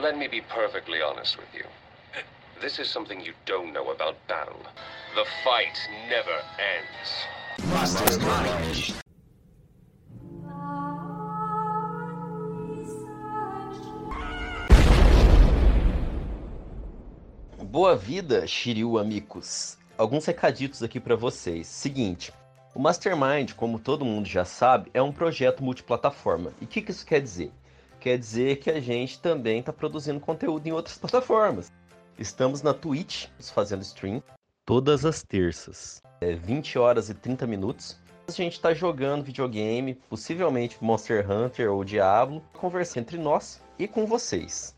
Let me be perfectly honest with you. This is something you don't know about battle. The fight never ends. Master's Mind. Boa vida, Shiryu amigos. Alguns recaditos aqui para vocês. Seguinte, o Mastermind, como todo mundo já sabe, é um projeto multiplataforma. E o que, que isso quer dizer? Quer dizer que a gente também está produzindo conteúdo em outras plataformas. Estamos na Twitch fazendo stream todas as terças, é 20 horas e 30 minutos. A gente está jogando videogame, possivelmente Monster Hunter ou Diablo, conversando entre nós e com vocês.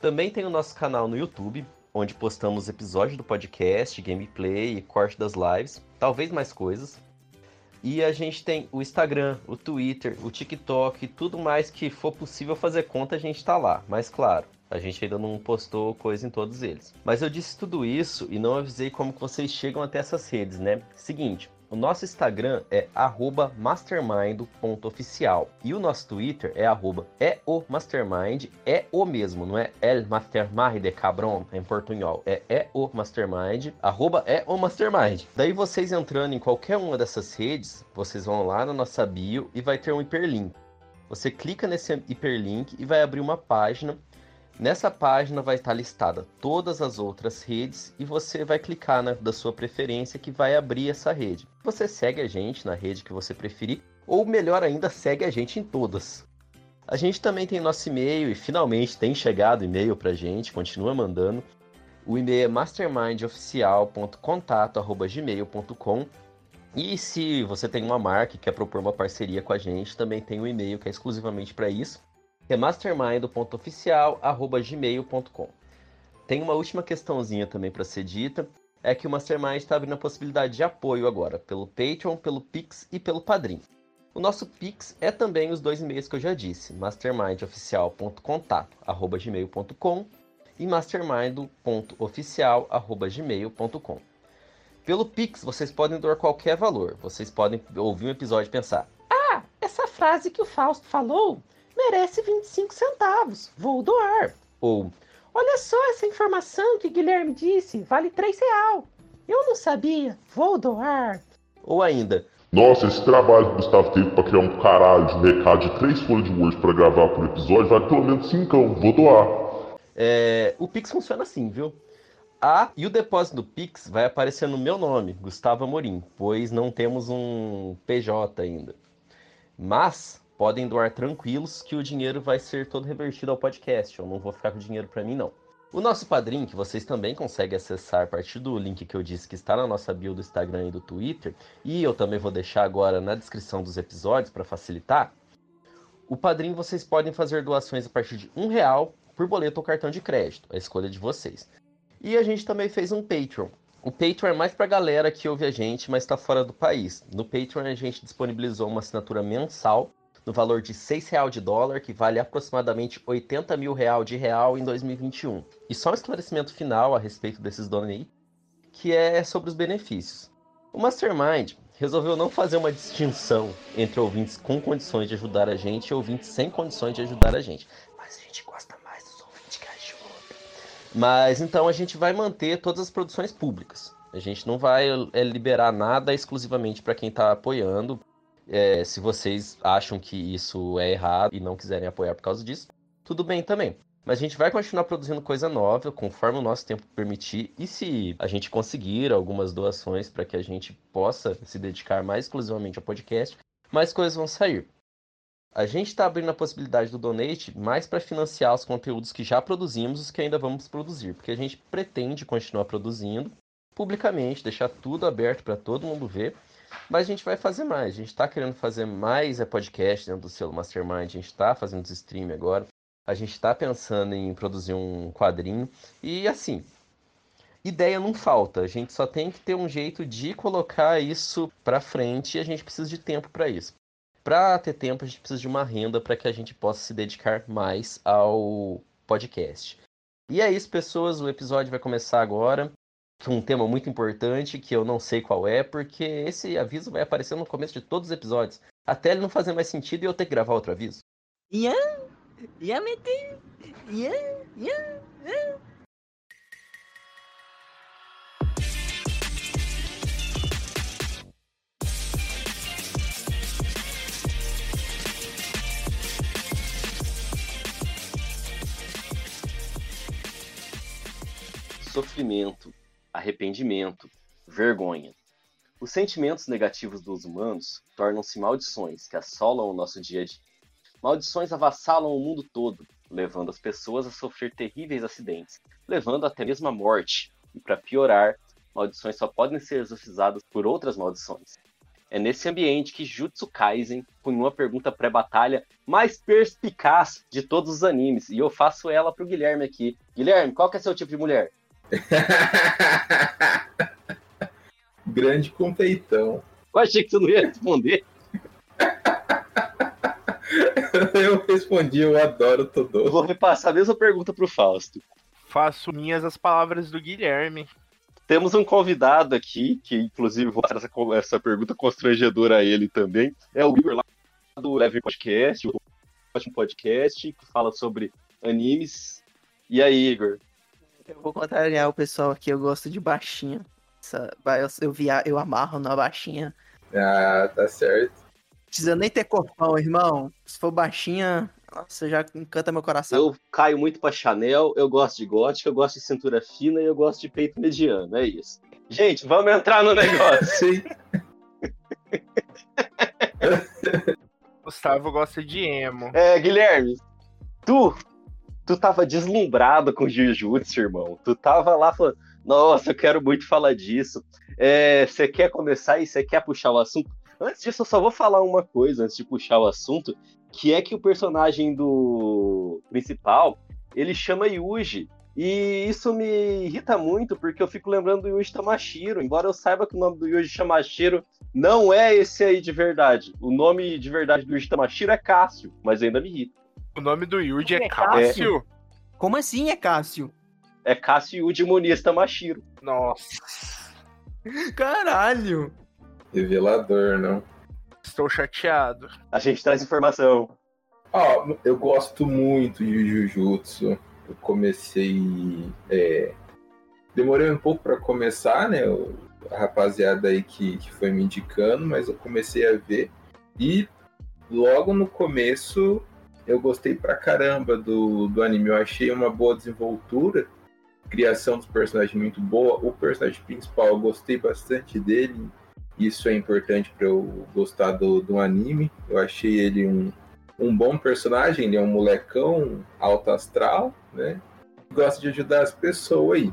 Também tem o nosso canal no YouTube, onde postamos episódios do podcast, gameplay e corte das lives, talvez mais coisas. E a gente tem o Instagram, o Twitter, o TikTok, tudo mais que for possível fazer conta, a gente tá lá. Mas claro, a gente ainda não postou coisa em todos eles. Mas eu disse tudo isso e não avisei como vocês chegam até essas redes, né? Seguinte, o nosso Instagram é mastermind.oficial e o nosso Twitter é arroba é o é o mesmo, não é el mastermind de cabron em portunhol, é é arroba é. Daí vocês entrando em qualquer uma dessas redes, vocês vão lá na nossa bio e vai ter um hiperlink. Você clica nesse hiperlink e vai abrir uma página Nessa página vai estar listada todas as outras redes e você vai clicar na da sua preferência que vai abrir essa rede. Você segue a gente na rede que você preferir ou melhor ainda, segue a gente em todas. A gente também tem nosso e-mail e finalmente tem chegado e-mail pra gente, continua mandando. O e-mail é mastermindoficial.contato@gmail.com. E se você tem uma marca e quer propor uma parceria com a gente, também tem um e-mail que é exclusivamente para isso é mastermind.oficial.gmail.com. Tem uma última questãozinha também para ser dita, é que o Mastermind está abrindo a possibilidade de apoio agora, pelo Patreon, pelo Pix e pelo Padrim. O nosso Pix é também os dois e-mails que eu já disse, mastermindoficial.contato.gmail.com e mastermind.oficial.gmail.com. Pelo Pix, vocês podem doar qualquer valor. Vocês podem ouvir um episódio e pensar: Ah, essa frase que o Fausto falou merece 25 centavos. Vou doar. Ou, olha só essa informação que Guilherme disse, vale 3 real. Eu não sabia, vou doar. Ou ainda, nossa, esse trabalho que o Gustavo teve para criar um caralho de um recado de três folhas de Word para gravar por episódio vale pelo menos 5, vou doar. É, o Pix funciona assim, viu? Ah, e o depósito do Pix vai aparecer no meu nome, Gustavo Amorim, pois não temos um PJ ainda. Mas podem doar tranquilos que o dinheiro vai ser todo revertido ao podcast. Eu não vou ficar com dinheiro para mim, não. O nosso padrinho, que vocês também conseguem acessar a partir do link que eu disse que está na nossa bio do Instagram e do Twitter, e eu também vou deixar agora na descrição dos episódios para facilitar. O padrinho vocês podem fazer doações a partir de um real por boleto ou cartão de crédito, a escolha de vocês. E a gente também fez um Patreon. O Patreon é mais para galera que ouve a gente, mas está fora do país. No Patreon a gente disponibilizou uma assinatura mensal no valor de R$ real de dólar, que vale aproximadamente 80 mil real de real em 2021. E só um esclarecimento final a respeito desses donate, que é sobre os benefícios. O Mastermind resolveu não fazer uma distinção entre ouvintes com condições de ajudar a gente e ouvintes sem condições de ajudar a gente. Mas a gente gosta mais dos ouvintes que ajudam. Mas então a gente vai manter todas as produções públicas. A gente não vai é, liberar nada exclusivamente para quem está apoiando, é, se vocês acham que isso é errado e não quiserem apoiar por causa disso, tudo bem também. Mas a gente vai continuar produzindo coisa nova conforme o nosso tempo permitir. E se a gente conseguir algumas doações para que a gente possa se dedicar mais exclusivamente ao podcast, mais coisas vão sair. A gente está abrindo a possibilidade do donate mais para financiar os conteúdos que já produzimos e os que ainda vamos produzir, porque a gente pretende continuar produzindo publicamente, deixar tudo aberto para todo mundo ver mas a gente vai fazer mais. A gente está querendo fazer mais é podcast dentro do selo Mastermind. A gente está fazendo os stream agora. A gente está pensando em produzir um quadrinho. E assim, ideia não falta. A gente só tem que ter um jeito de colocar isso para frente e a gente precisa de tempo para isso. Para ter tempo, a gente precisa de uma renda para que a gente possa se dedicar mais ao podcast. E é isso, pessoas. O episódio vai começar agora um tema muito importante que eu não sei qual é, porque esse aviso vai aparecer no começo de todos os episódios. Até ele não fazer mais sentido e eu ter que gravar outro aviso. Ian? Ian Yeah, yeah, yeah. Sofrimento, arrependimento, vergonha. Os sentimentos negativos dos humanos tornam-se maldições que assolam o nosso dia a dia. Maldições avassalam o mundo todo, levando as pessoas a sofrer terríveis acidentes, levando até mesmo à morte. E para piorar, maldições só podem ser exorcizadas por outras maldições. É nesse ambiente que Jutsu Kaisen põe uma pergunta pré-batalha mais perspicaz de todos os animes. E eu faço ela pro Guilherme aqui. Guilherme, qual que é seu tipo de mulher? Grande com peitão. Eu achei que você não ia responder. Eu respondi, eu adoro Eu Todô. vou repassar a mesma pergunta pro Fausto. Faço minhas as palavras do Guilherme. Temos um convidado aqui, que inclusive vou fazer essa, essa pergunta constrangedora a ele também. É o Igor lá do Leve Podcast, o ótimo podcast que fala sobre animes. E aí, Igor? Eu vou contrariar o pessoal aqui, eu gosto de baixinha. Eu, eu, via, eu amarro na baixinha. Ah, tá certo. Precisa nem ter corpão, irmão. Se for baixinha, nossa, já encanta meu coração. Eu caio muito pra Chanel, eu gosto de gótica, eu gosto de cintura fina e eu gosto de peito mediano, é isso. Gente, vamos entrar no negócio. Gustavo gosta de emo. É, Guilherme, tu, tu tava deslumbrado com Jujutsu, irmão. Tu tava lá falando, nossa, eu quero muito falar disso. É, Você quer começar e você quer puxar o assunto? Antes disso, eu só vou falar uma coisa antes de puxar o assunto, que é que o personagem do principal, ele chama Yuji. E isso me irrita muito, porque eu fico lembrando do Yuji Tamashiro. Embora eu saiba que o nome do Yuji Tamashiro não é esse aí de verdade. O nome de verdade do Yuji Tamashiro é Cássio, mas ainda me irrita. O nome do Yuji é É Cássio. Como assim é Cássio? É Cássio Yuji Muniz Tamashiro. Nossa, Caralho! Revelador, não. estou chateado. A gente traz informação. Ó, eu gosto muito de Jujutsu. Eu comecei. é, Demorei um pouco pra começar, né? o- A rapaziada aí que, que foi me indicando, mas eu comecei a ver. E logo no começo eu gostei pra caramba do, do anime. Eu achei uma boa desenvoltura, criação dos personagens muito boa. O personagem principal eu gostei bastante dele. Isso é importante pra eu gostar do, do anime. Eu achei ele um, um bom personagem, ele é um molecão alto astral, né? Gosta de ajudar as pessoas aí.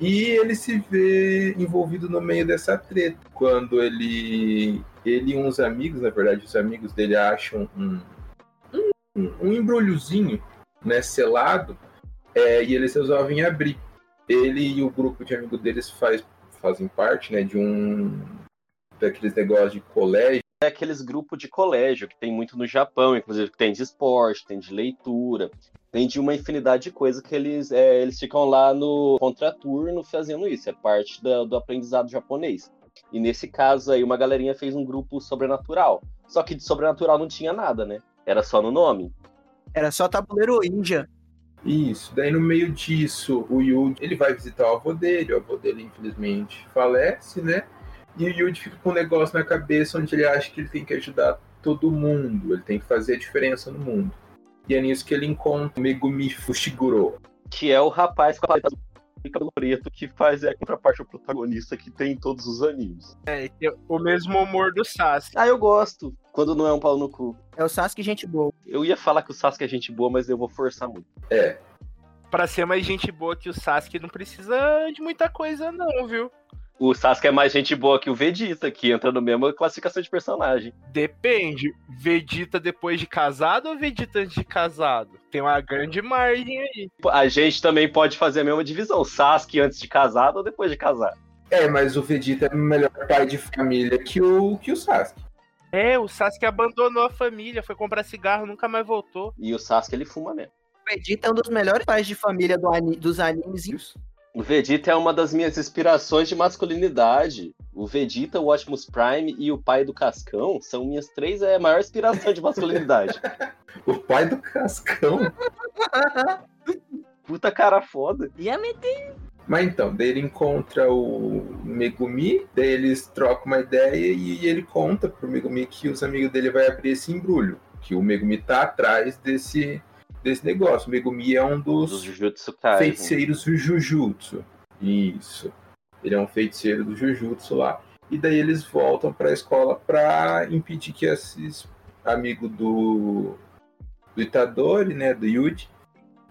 E ele se vê envolvido no meio dessa treta. Quando ele. Ele e uns amigos, na verdade, os amigos dele acham um, um, embrulhozinho, né, selado, é, e eles resolvem abrir. Ele e o grupo de amigos deles faz, fazem parte, né, de um daqueles negócios de colégio. É aqueles grupos de colégio que tem muito no Japão, inclusive que tem de esporte, tem de leitura, tem de uma infinidade de coisas que eles, é, eles ficam lá no contraturno fazendo isso. É parte da- do aprendizado japonês. E nesse caso aí, uma galerinha fez um grupo sobrenatural. Só que de sobrenatural não tinha nada, né? Era só no nome. Era só tabuleiro ninja. Isso, daí no meio disso, o Yuji, ele vai visitar o avô dele, o avô dele infelizmente falece, né? E o Yuji fica com um negócio na cabeça onde ele acha que ele tem que ajudar todo mundo, ele tem que fazer a diferença no mundo. E é nisso que ele encontra o Megumi Fushiguro. Que é o rapaz com a paleta e cabelo preto que faz é a contraparte ao protagonista que tem em todos os animes. É, o mesmo humor do Sasuke. Ah, eu gosto. Quando não é um pau no cu. É o Sasuke gente boa. Eu ia falar que o Sasuke é gente boa, mas eu vou forçar muito. É, Pra ser mais gente boa que o Sasuke, não precisa de muita coisa, não, viu? O Sasuke é mais gente boa que o Vegeta, que entra no mesmo classificação de personagem. Depende. Vegeta depois de casado ou Vegeta antes de casado? Tem uma grande margem aí. A gente também pode fazer a mesma divisão. Sasuke antes de casado ou depois de casado. é, mas o Vegeta é melhor pai de família que o, que o Sasuke. É, o Sasuke abandonou a família, foi comprar cigarro, nunca mais voltou. E o Sasuke ele fuma mesmo. O Vegeta é um dos melhores pais de família do ani- dos animes. O Vegeta é uma das minhas inspirações de masculinidade. O Vegeta, o Optimus Prime e o pai do Cascão são minhas três é, maior inspiração de masculinidade. O pai do Cascão. Puta cara foda. Mas então, daí ele encontra o Megumi, daí eles trocam uma ideia e ele conta pro Megumi que os amigos dele vai abrir esse embrulho. Que o Megumi tá atrás desse, desse negócio. O Megumi é um Dos dos Jujutsu feiticeiros Jujutsu. Isso. Ele é um feiticeiro do Jujutsu lá. E daí eles voltam pra escola pra impedir que esses amigos do, do Itadori, né, do Yuji,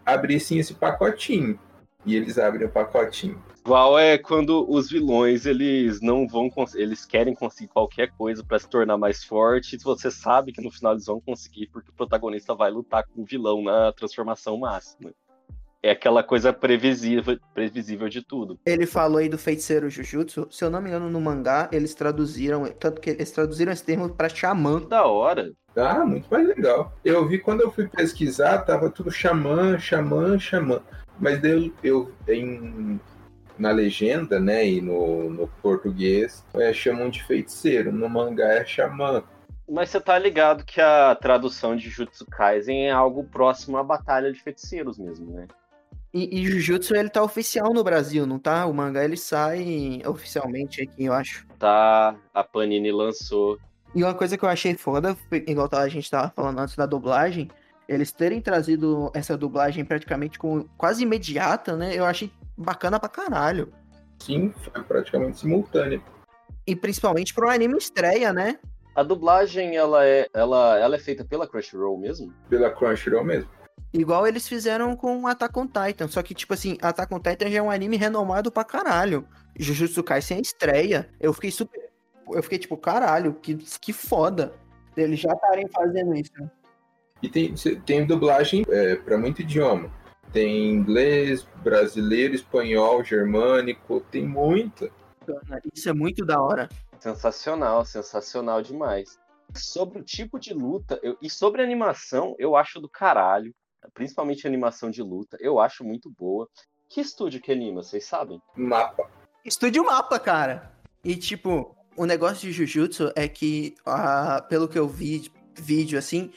abrissem esse pacotinho. E eles abrem o pacotinho. Igual é quando os vilões, eles não vão eles querem conseguir qualquer coisa pra se tornar mais forte, e você sabe que no final eles vão conseguir porque o protagonista vai lutar com o vilão na transformação máxima. É aquela coisa previsível, previsível de tudo. Ele falou aí do feiticeiro Jujutsu. Se eu não me engano, no mangá, eles traduziram. Tanto que eles traduziram esse termo pra xamã. Da hora. Ah, muito mais legal. Eu vi quando eu fui pesquisar, tava tudo xamã, xamã, xamã. Mas daí eu, eu em, na legenda, né, e no, no português, é, chamam de feiticeiro. No mangá é xamã. Mas você tá ligado que a tradução de Jutsu Kaisen é algo próximo à batalha de feiticeiros mesmo, né? E, e Jujutsu, ele tá oficial no Brasil, não tá? O mangá, ele sai oficialmente aqui, eu acho. Tá, a Panini lançou. E uma coisa que eu achei foda, igual a gente tava falando antes da dublagem, eles terem trazido essa dublagem praticamente com, quase imediata, né? Eu achei bacana pra caralho. Sim, foi praticamente simultâneo. E principalmente pro anime estreia, né? A dublagem, ela é, ela, ela é feita pela Crunchyroll mesmo? Pela Crunchyroll mesmo. Igual eles fizeram com Attack on Titan. Só que, tipo assim, Attack on Titan já é um anime renomado pra caralho. Jujutsu Kaisen é estreia. Eu fiquei super. Eu fiquei tipo, caralho, que, que foda. Eles já estarem fazendo isso. E tem, tem dublagem é, para muito idioma. Tem inglês, brasileiro, espanhol, germânico, tem muita. Isso é muito da hora. Sensacional, sensacional demais. Sobre o tipo de luta eu- e sobre a animação, eu acho do caralho. Principalmente a animação de luta, eu acho muito boa. Que estúdio que anima, vocês sabem? Mapa. Estúdio Mapa, cara. E, tipo, o negócio de Jujutsu é que, ah, pelo que eu vi, vídeo assim,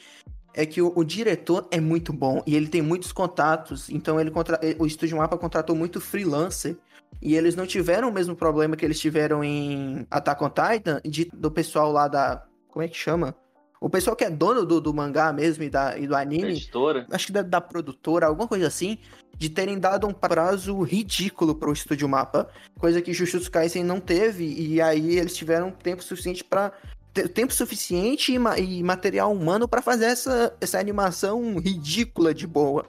é que o, o diretor é muito bom e ele tem muitos contatos. Então, ele contra... o Estúdio Mapa contratou muito freelancer. E eles não tiveram o mesmo problema que eles tiveram em Attack on Titan, de, do pessoal lá da. Como é que chama? O pessoal que é dono do, do mangá mesmo e, da, e do anime editora? acho que da, da produtora, alguma coisa assim, de terem dado um prazo ridículo pro Estúdio Mapa, coisa que Jujutsu Kaisen não teve, e aí eles tiveram tempo suficiente para tempo suficiente e, ma- e material humano pra fazer essa, essa animação ridícula de boa.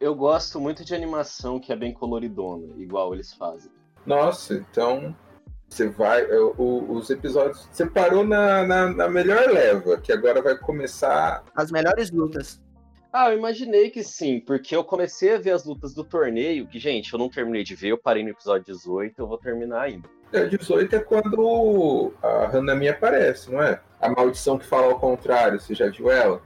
Eu gosto muito de animação que é bem coloridona, igual eles fazem. Nossa, então você vai. o- os episódios. Você parou na, na, na melhor leva, que agora vai começar. As melhores lutas. Ah, eu imaginei que sim, porque eu comecei a ver as lutas do torneio, que, gente, eu não terminei de ver, eu parei no episódio 18, eu vou terminar ainda. É, 18 é quando a Hanami aparece, não é? A maldição que fala ao contrário, você já viu ela?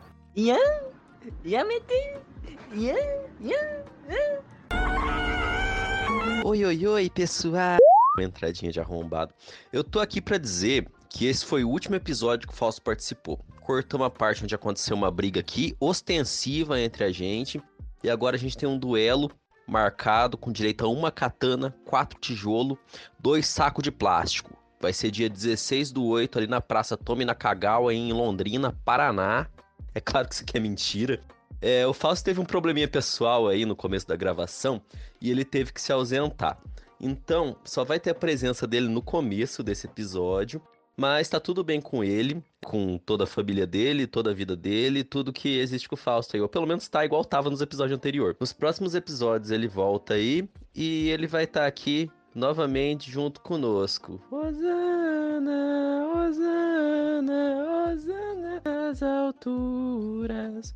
Oi, oi, oi, pessoal! Uma entradinha de arrombado. Eu tô aqui pra dizer que esse foi o último episódio que o Fausto participou. Cortamos a parte onde aconteceu uma briga aqui, ostensiva entre a gente, e agora a gente tem um duelo marcado com direito a uma katana, quatro tijolo, dois sacos de plástico. Vai ser dia 16 do 8 ali na Praça Tomi Nakagawa, em Londrina, Paraná. É claro que isso aqui é mentira. É, o Fausto teve um probleminha pessoal aí no começo da gravação e ele teve que se ausentar. Então, só vai ter a presença dele no começo desse episódio, mas tá tudo bem com ele, com toda a família dele, toda a vida dele, tudo que existe com o Fausto aí, ou pelo menos tá igual tava nos episódios anteriores. Nos próximos episódios ele volta aí e ele vai estar aqui novamente junto conosco. Osana, Osana, Osana nas alturas.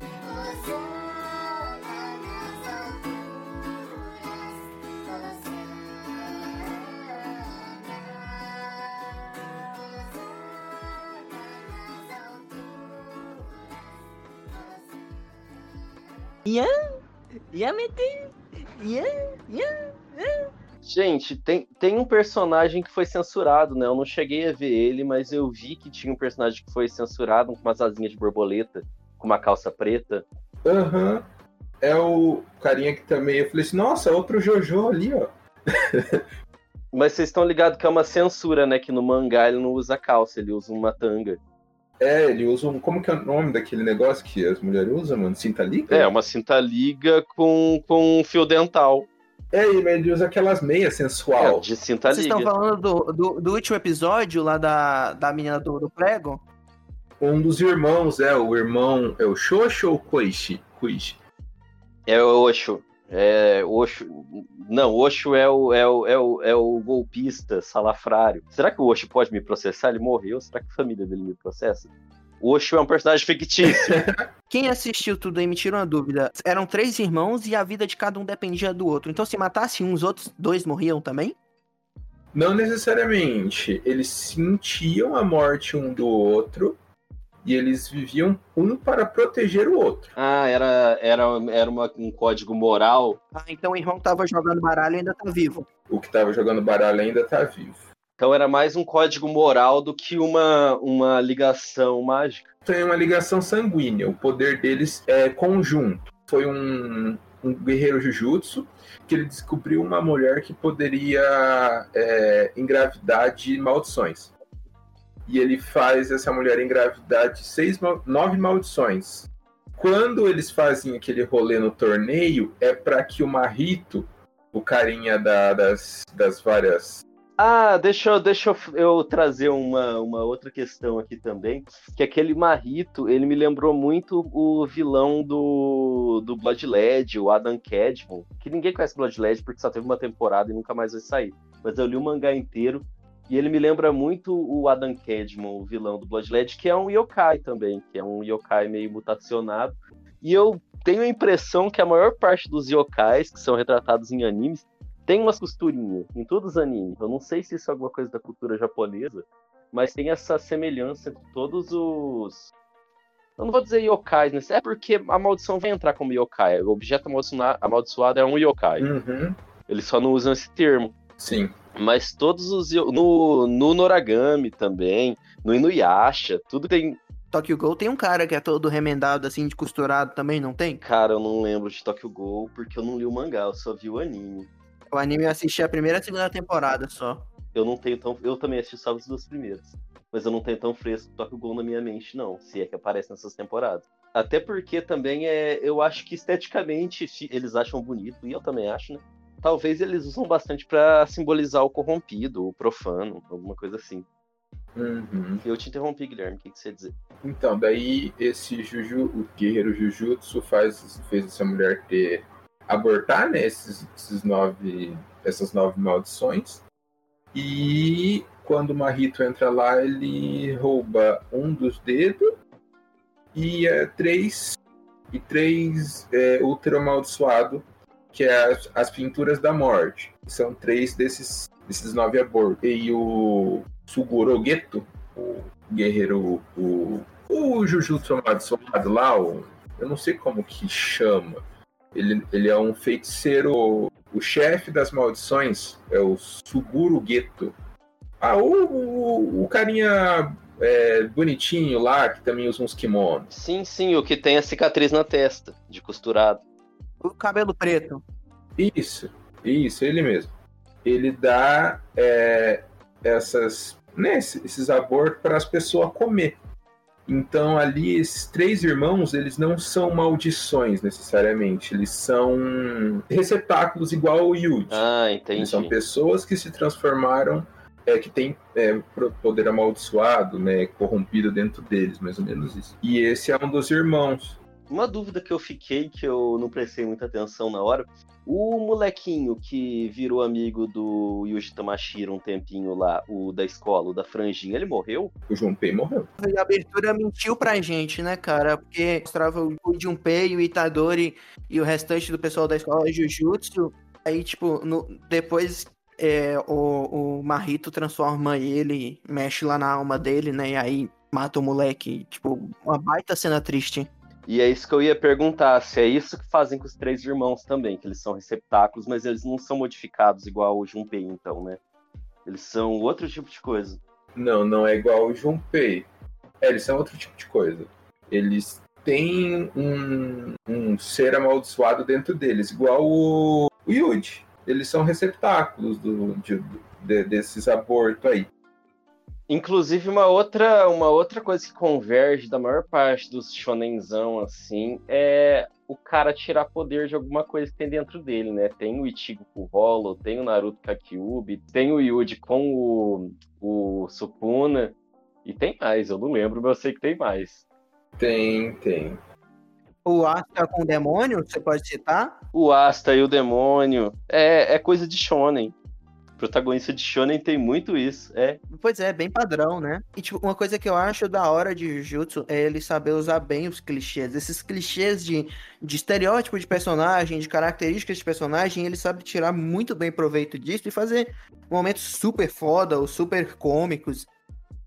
Ian, Ian é Ian, Ian, Ian. Gente, tem, tem um personagem que foi censurado, né? Eu não cheguei a ver ele, mas eu vi que tinha um personagem que foi censurado com umas asinhas de borboleta, com uma calça preta. Aham. Uhum. É o carinha que também. Eu falei assim, nossa, outro Jojo ali, ó. mas vocês estão ligados que é uma censura, né? Que no mangá ele não usa calça, ele usa uma tanga. É, ele usa um. Como que é o nome daquele negócio que as mulheres usam, mano? Cinta liga? É, uma cinta liga com, com um fio dental. É, ele usa aquelas meias sensual. É, de cinta Vocês liga. estão falando do, do, do último episódio lá da, da menina do, do prego? Um dos irmãos, é, o irmão. É o Xoxo ou o Koichi? Koichi. É o Osho. É, Osho. Não, Osho é o, é, o, é, o, é o golpista, salafrário. Será que o Osho pode me processar? Ele morreu? Será que a família dele me processa? O Osho é um personagem fictício. Quem assistiu tudo aí me tira uma dúvida. Eram três irmãos e a vida de cada um dependia do outro. Então, se matasse um, os outros dois morriam também? Não necessariamente. Eles sentiam a morte um do outro e eles viviam um para proteger o outro. ah, era, era, era uma- um código moral. Ah, então o irmão que tava jogando baralho ainda tá vivo. O que estava jogando baralho ainda tá vivo. Então era mais um código moral do que uma, uma ligação mágica. Tem uma ligação sanguínea. O poder deles é conjunto. Foi um, um guerreiro Jujutsu que ele descobriu uma mulher que poderia é, engravidar de maldições. E ele faz essa mulher engravidar de seis, nove maldições. Quando eles fazem aquele rolê no torneio, é para que o Marrito, o carinha da- das, das várias Ah, deixa, eu- deixa eu trazer uma, uma outra questão aqui também. Que aquele Marrito, ele me lembrou muito o vilão do, do Blood Led, o Adam Cadmon. Que ninguém conhece Blood Led porque só teve uma temporada e nunca mais vai sair. Mas eu li o mangá inteiro e ele me lembra muito o Adam Cadmon, o vilão do Blood Led, que é um yokai também, que é um yokai meio mutacionado. E eu tenho a impressão que a maior parte dos yokais que são retratados em animes tem umas costurinhas em todos os animes. Eu não sei se isso é alguma coisa da cultura japonesa, mas tem essa semelhança entre todos os. Eu não vou dizer yokais, né? É porque a maldição vai entrar como yokai. O objeto amaldiçoa- amaldiçoado é um yokai. Uhum, Eles só não usam esse termo. sim. Mas todos os. No, no Noragami também, no Inuyasha, tudo tem. Tokyo Ghoul tem um cara que é todo remendado, assim, de costurado também, não tem? Cara, eu não lembro de Tokyo Ghoul porque eu não li o mangá, eu só vi o anime. O anime eu assisti a primeira e a segunda temporada só. Eu não tenho tão. Eu também assisti só as duas primeiras. Mas eu não tenho tão fresco Tokyo Ghoul na minha mente, não. Se é que aparece nessas temporadas. Até porque também é. Eu acho que esteticamente eles acham bonito, e eu também acho, né? Talvez eles usam bastante pra simbolizar o corrompido, o profano, alguma coisa assim. Uhum. Eu te interrompi, Guilherme, o que, que você ia dizer? Então, daí esse Juju, o guerreiro Jujutsu faz, fez essa mulher ter abortar, né, esses, esses nove, essas nove maldições. E quando o Marrito entra lá, ele rouba um dos dedos e é, três e três é, útero amaldiçoado, que é as, as pinturas da morte. São três desses, desses nove abortos. E o Suguro Geto, o guerreiro, o, o Jujutsu amaldiçoado lá, o, eu não sei como que chama. Ele, ele é um feiticeiro, o chefe das maldições é o Suguro Geto. Ah, o, o, o carinha é, bonitinho lá, que também usa uns kimonos. Sim, sim, o que tem a cicatriz na testa, de costurado. O cabelo preto. Isso, isso, ele mesmo. Ele dá é, essas, né, esses abortos para as pessoas comer. Então ali esses três irmãos, eles não são maldições necessariamente, eles são receptáculos igual o Yuji. Ah, Eles entendi. são pessoas que se transformaram, é, que têm é, poder amaldiçoado, né, corrompido dentro deles, mais ou menos isso. E esse é um dos irmãos. Uma dúvida que eu fiquei, que eu não prestei muita atenção na hora. O molequinho que virou amigo do Yuji Tamashiro um tempinho lá, o da escola, o da franjinha, ele morreu? O Junpei morreu. A abertura mentiu pra gente, né, cara? Porque mostrava o Junpei, o Itadori e o restante do pessoal da escola Jujutsu. Aí, tipo, no- depois é, o, o Marrito transforma ele, mexe lá na alma dele, né? E aí mata o moleque. Tipo, uma baita cena triste. E é isso que eu ia perguntar, se é isso que fazem com os três irmãos também, que eles são receptáculos, mas eles não são modificados igual o Junpei, então, né? Eles são outro tipo de coisa. Não, não é igual o Junpei. É, eles são outro tipo de coisa. Eles têm um, um ser amaldiçoado dentro deles, igual o, o Yuji. Eles são receptáculos do, de, de, desses abortos aí. Inclusive, uma outra, uma outra coisa que converge da maior parte dos shonenzão, assim, é o cara tirar poder de alguma coisa que tem dentro dele, né? Tem o Ichigo com o Hollow, tem o Naruto com a Kyuubi, tem o Yuji com o, o Sukuna, e tem mais, eu não lembro, mas eu sei que tem mais. Tem, tem. O Asta com o demônio, você pode citar? O Asta e o demônio, é, é coisa de shonen protagonista de shonen tem muito isso, é. Pois é, bem padrão, né? E tipo, uma coisa que eu acho da hora de Jujutsu é ele saber usar bem os clichês. Esses clichês de, de estereótipo de personagem, de características de personagem, ele sabe tirar muito bem proveito disso e fazer momentos super foda ou super cômicos.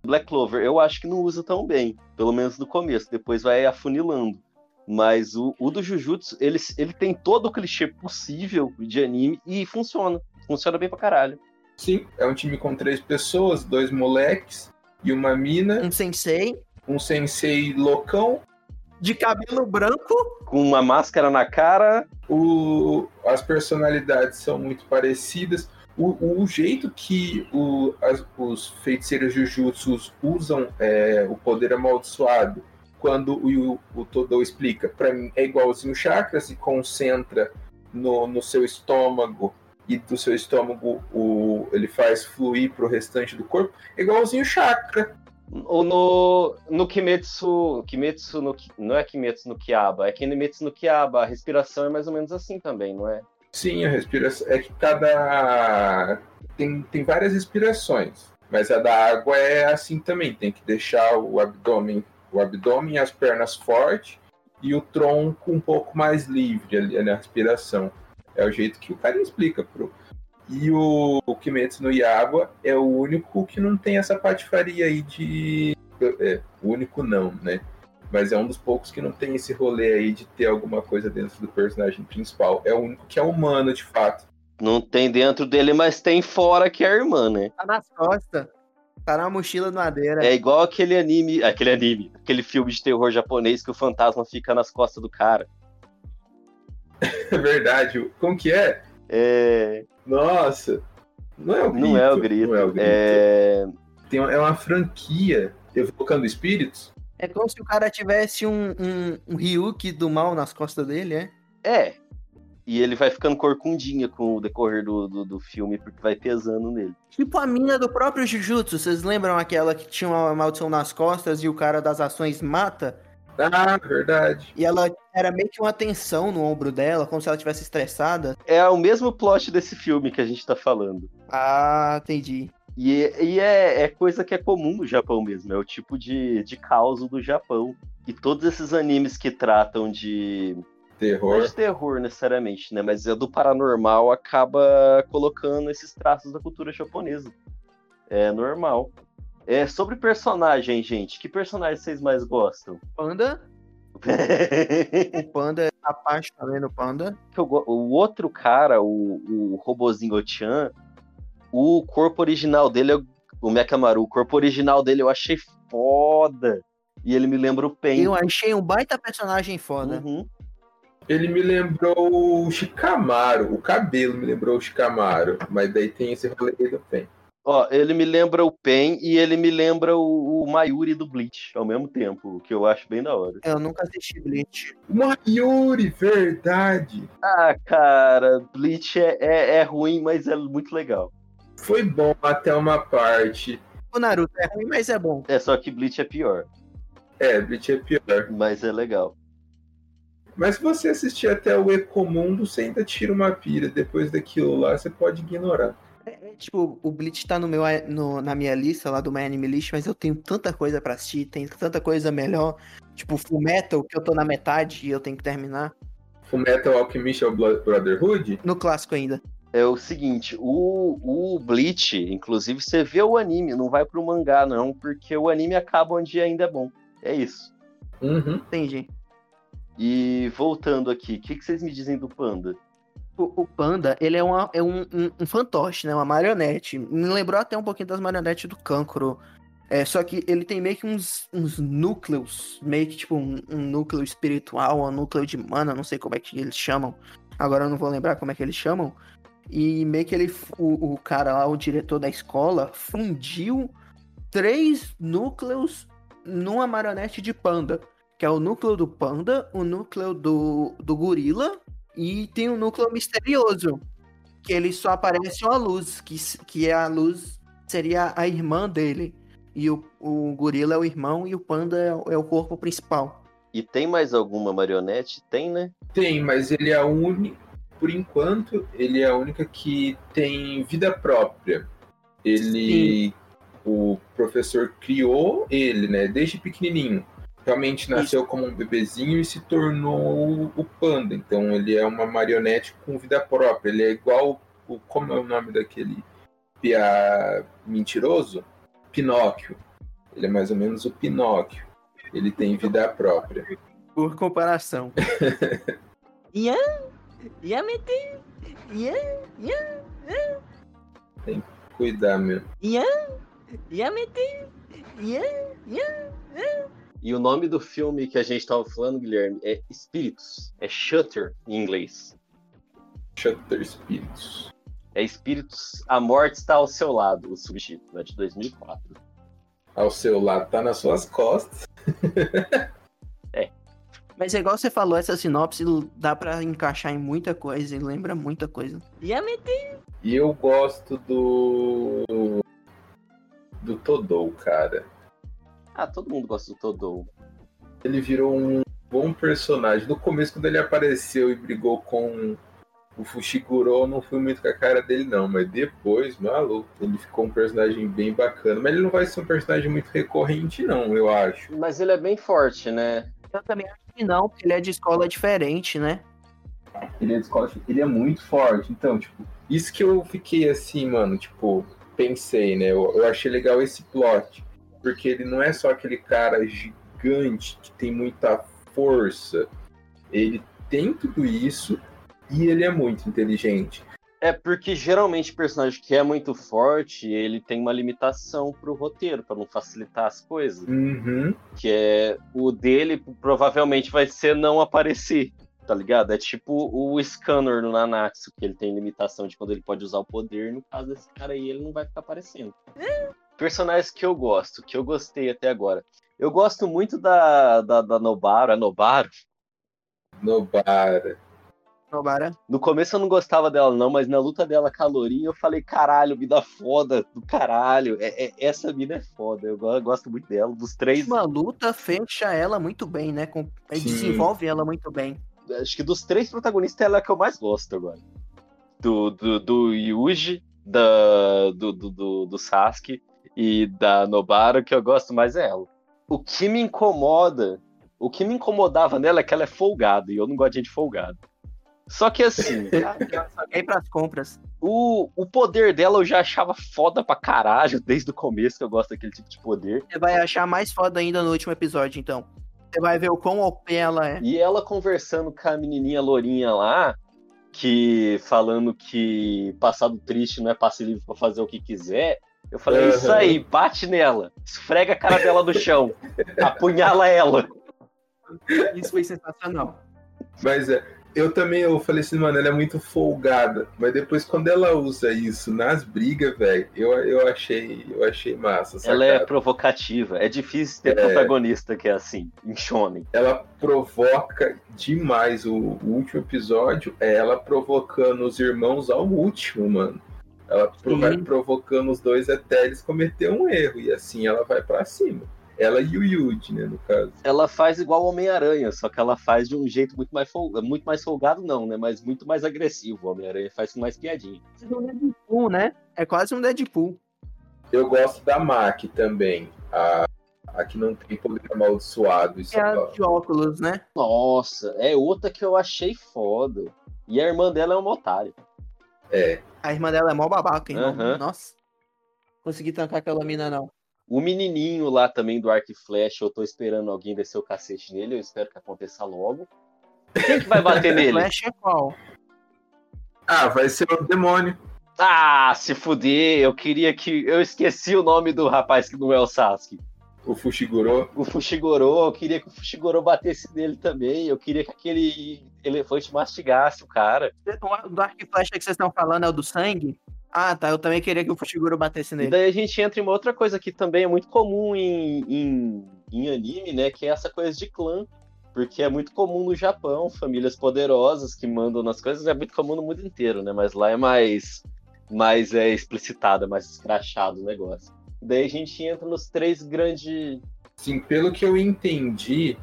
Black Clover, eu acho que não usa tão bem, pelo menos no começo, depois vai afunilando. Mas o, o do Jujutsu, ele, ele tem todo o clichê possível de anime e funciona. Funciona bem pra caralho. Sim, é um time com três pessoas, dois moleques e uma mina. Um sensei. Um sensei loucão. De cabelo branco. Com uma máscara na cara. O, as personalidades são muito parecidas. O, o jeito que o, as, os feiticeiros Jujutsu usam é, o poder amaldiçoado, quando o, o Todou explica, para mim é igualzinho chakra, se concentra no, no seu estômago e do seu estômago o, ele faz fluir para o restante do corpo, é igualzinho chakra. Ou no, no Kimetsu, Kimetsu no, não é Kimetsu no Kiaba, é Kimetsu no Kiaba, a respiração é mais ou menos assim também, não é? Sim, a respiração, é que cada, tem, tem várias respirações, mas a da água é assim também, tem que deixar o abdômen, o abdômen e as pernas fortes e o tronco um pouco mais livre ali na respiração. É o jeito que o cara explica pro. E o, o Kimetsu no Yaba é o único que não tem essa patifaria aí de. É, o único não, né? Mas é um dos poucos que não tem esse rolê aí de ter alguma coisa dentro do personagem principal. É o único que é humano, de fato. Não tem dentro dele, mas tem fora que é a irmã, né? Tá nas costas. Tá na mochila de madeira. É igual aquele anime. Aquele anime. Aquele filme de terror japonês que o fantasma fica nas costas do cara. É verdade. Como que é? É. Nossa. Não é o grito. Não é o grito. Não é, o grito. é... Tem, é uma franquia evocando espíritos. É como se o cara tivesse um, um, um Ryuki do mal nas costas dele, é? É. E ele vai ficando corcundinha com o decorrer do, do, do, filme, porque vai pesando nele. Tipo a mina do próprio Jujutsu, vocês lembram aquela que tinha uma maldição nas costas e o cara das ações mata? Ah, verdade. E ela era meio que uma tensão no ombro dela, como se ela estivesse estressada. É o mesmo plot desse filme que a gente tá falando. Ah, entendi. E, e é, é, coisa que é comum no Japão mesmo, é o tipo de, de caos do Japão. E todos esses animes que tratam de. Terror. Não de terror necessariamente, né? Mas é do paranormal acaba colocando esses traços da cultura japonesa. É normal. É, sobre personagem, gente, que personagem vocês mais gostam? Panda. o Panda, a parte também no Panda. O outro cara, o, o robozinho Chan, o corpo original dele é o Mekamaru. O corpo original dele eu achei foda. E ele me lembra o Pen. Eu achei um baita personagem foda. Uhum. Ele me lembrou o Shikamaru. O cabelo me lembrou o Shikamaru. Mas daí tem esse rolê do Pen. Ó, ele me lembra o Pen e ele me lembra o, o, Mayuri do Bleach ao mesmo tempo, que eu acho bem da hora. Eu nunca assisti Bleach. Mayuri, verdade! Ah, cara, Bleach é, é, é, ruim, mas é muito legal. Foi bom até uma parte. O Naruto é ruim, mas é bom. É só que Bleach é pior. É, Bleach é pior. Mas é legal. Mas se você assistir até o Ecomundo, você ainda tira uma pira. Depois daquilo lá, você pode ignorar. É, é, tipo, o Bleach tá no meu, no, na minha lista lá do My Anime List, mas eu tenho tanta coisa pra assistir, tem tanta coisa melhor. Tipo, Full Metal, que eu tô na metade e eu tenho que terminar. Full Metal Alchemist Brotherhood? No clássico ainda. É o seguinte, o, o Bleach, inclusive, você vê o anime, não vai pro mangá, não, porque o anime acaba onde ainda é bom. É isso. Uhum. Entendi. E voltando aqui, o que, que vocês me dizem do Panda? O, o Panda, ele é, uma, é um, um, um fantoche, né? Uma marionete. Me lembrou até um pouquinho das marionetes do Cancro. É, só que ele tem meio que uns, uns núcleos, meio que tipo um, um núcleo espiritual, um núcleo de mana, não sei como é que eles chamam. Agora eu não vou lembrar como é que eles chamam. E meio que ele, o, o cara lá, o diretor da escola, fundiu três núcleos numa marionete de panda. Que é o núcleo do panda, o núcleo do, do gorila e tem um núcleo misterioso. Que ele só aparece uma luz, que, que é a luz seria a irmã dele. E o, o gorila é o irmão e o panda é, o- é o corpo principal. E tem mais alguma marionete? Tem, né? Tem, mas ele é a única. Por enquanto, ele é a única que tem vida própria. Ele. O professor criou ele, né? Desde pequenininho. Realmente nasceu como um bebezinho e se tornou o panda. Então ele é uma marionete com vida própria. Ele é igual. O, como é o nome daquele piá mentiroso? Pinóquio. Ele é mais ou menos o Pinóquio. Ele tem vida própria. Por comparação. Ian? Yamete? Ian? Ian? Cuidar mesmo. Ian? Yamete? Ian? Ian? E o nome do filme que a gente tava falando, Guilherme, é Espíritos. É Shutter em inglês. Shutter Spirits. É Espíritos, a morte está ao seu lado, o subtítulo, é de 2004. Ao seu lado, tá nas suas costas. Mas é igual você falou, essa sinopse dá pra encaixar em muita coisa e lembra muita coisa. Yamete? E eu gosto do. do Todou, cara. Ah, todo mundo gosta do Todou. Ele virou um bom personagem. No começo, quando ele apareceu e brigou com o Fushiguro, não fui muito com a cara dele, não. Mas depois, maluco, ele ficou um personagem bem bacana. Mas ele não vai ser um personagem muito recorrente, não, eu acho. Mas ele é bem forte, né? Eu também acho que não, porque ele é de escola diferente, né? Ele é de escola, ele é muito forte. Então, tipo, isso que eu fiquei assim, mano, tipo, pensei, né? Eu, eu achei legal esse plot. Porque ele não é só aquele cara gigante que tem muita força. Ele tem tudo isso e ele é muito inteligente. É porque geralmente o personagem que é muito forte, ele tem uma limitação pro roteiro, pra não facilitar as coisas. Uhum. Que é o dele provavelmente vai ser não aparecer, tá ligado? É tipo o Scanner no Nanatsu, que ele tem limitação de quando ele pode usar o poder. No caso desse cara aí, ele não vai ficar aparecendo. Personagens que eu gosto, que eu gostei até agora. Eu gosto muito da, da, da Nobara, Nobaro. Nobara. Nobara. No começo eu não gostava dela, não, mas na luta dela com a Lourinha eu falei, caralho, vida foda do caralho. É, é- essa mina é foda, eu go- eu gosto muito dela. Dos três, Uma luta fecha ela muito bem, né? Com... Desenvolve ela muito bem. acho que dos três protagonistas ela é a que eu mais gosto agora. Do, do, do Yuji, da, do, do, do, do Sasuke e da Nobara, o que eu gosto mais é ela. O que me incomoda, o que me incomodava nela é que ela é folgada, e eu não gosto de gente folgada. Só que assim, Só quer ir pras compras. O, o poder dela eu já achava foda pra caralho desde o começo que eu gosto daquele tipo de poder. Você vai achar mais foda ainda no último episódio, então. Você vai ver o quão OP ela é. E ela conversando com a menininha lourinha lá, que falando que passado triste não é passe livre pra fazer o que quiser. Eu falei, é isso aí, bate nela, esfrega a cara dela no chão, apunhala ela. Isso foi sensacional. Mas é, eu também eu falei assim, mano, ela é muito folgada. Mas depois, quando ela usa isso nas brigas, velho, eu, eu achei eu achei massa. Ela é sacada. provocativa, é difícil ter É. protagonista que é assim, em shonen. ela provoca demais. O, o último episódio é ela provocando os irmãos ao último, mano. Ela Sim. vai provocando os dois até eles cometer um erro. E assim ela vai pra cima. Ela e o Yuji, né, no caso. Ela faz igual o Homem-Aranha, só que ela faz de um jeito muito mais folgado, muito mais folgado não, né, mas muito mais agressivo. O Homem-Aranha faz com mais piadinha. É um Deadpool, né? É quase um Deadpool. Eu gosto da Maki também. A, a que não tem poder amaldiçoado. Isso é é a de óculos, né? Nossa, é outra que eu achei foda. E a irmã dela é uma otária. É. A irmã dela é mó babaca, hein? Aham. Nossa. Consegui tancar aquela mina, não. O menininho lá também do Arc Flash, eu tô esperando alguém descer o cacete nele, eu espero que aconteça logo. Quem que vai bater nele? Flash é qual? Ah, vai ser o demônio. Ah, se fuder, eu queria que. Eu esqueci o nome do rapaz que não é o Sasuke. O Fushiguro. O Fushigoro, eu queria que o Fushigoro batesse nele também. Eu queria que aquele elefante mastigasse o cara. O Dark Flash que vocês estão falando é o do sangue? Ah, tá. Eu também queria que o Fushiguro batesse E nele. daí a gente entra em uma outra coisa que também é muito comum em, em, em anime, né? Que é essa coisa de clã. Porque é muito comum no Japão, famílias poderosas que mandam nas coisas, é muito comum no mundo inteiro, né? Mas lá é mais, mais é, explicitado, é mais escrachado o negócio. Daí a gente entra nos três grandes. Sim, pelo que eu entendi,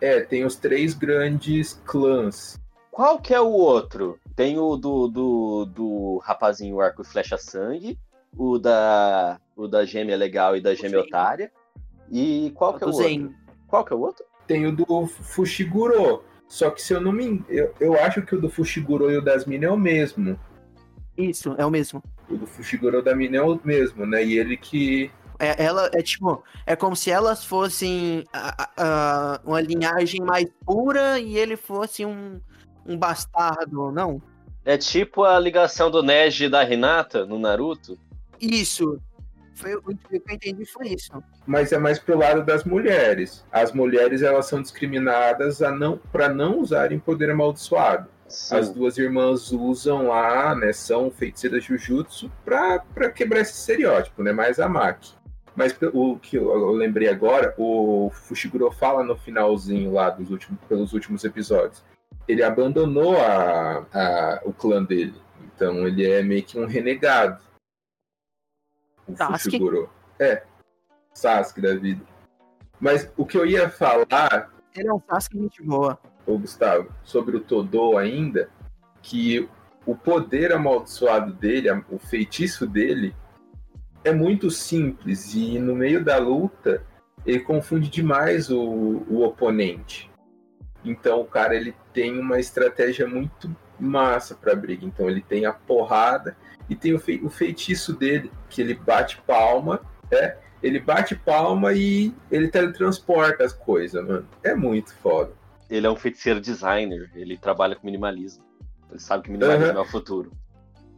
é, tem os três grandes clãs. Qual que é o outro? Tem o do, do, do rapazinho arco e flecha sangue, o da, o da gêmea legal e da gêmea Zen. otária. E qual que é o O outro? Zen. Qual que é o outro? Tem o do Fushiguro. Só que se eu não me engano, eu, eu acho que o do Fushiguro e o das Mina é o mesmo. Isso, é o mesmo. O do Fushiguro o da Mina é o mesmo, né? E ele que. É, ela é tipo, é como se elas fossem a- a- uma linhagem mais pura e ele fosse um, um bastardo, não? É tipo a ligação do Neji e da Hinata no Naruto. Isso. Foi, o que eu entendi foi isso. Mas é mais pro lado das mulheres. As mulheres elas são discriminadas a não para não usarem poder amaldiçoado. Sim. As duas irmãs usam lá, né? São feiticeiras Jujutsu pra, pra quebrar esse estereótipo, né? Mais a Maki. Mas o que eu, eu lembrei agora, o Fushiguro fala no finalzinho lá dos últimos, pelos últimos episódios. Ele abandonou a, a- o clã dele. Então ele é meio que um renegado. O Sasuke? Fushiguro. É. Sasuke da vida. Mas o que eu ia falar Ele é um Sasuke gente boa. Ô Gustavo, sobre o Todô ainda, que o poder amaldiçoado dele, o feitiço dele, é muito simples e no meio da luta ele confunde demais o, o oponente. Então o cara ele tem uma estratégia muito massa para briga. Então ele tem a porrada e tem o, fei- o feitiço dele, que ele bate palma, é, ele bate palma e ele teletransporta as coisas, mano. É muito foda. Ele é um feiticeiro designer, ele trabalha com minimalismo. Ele sabe que minimalismo Aham. é o futuro.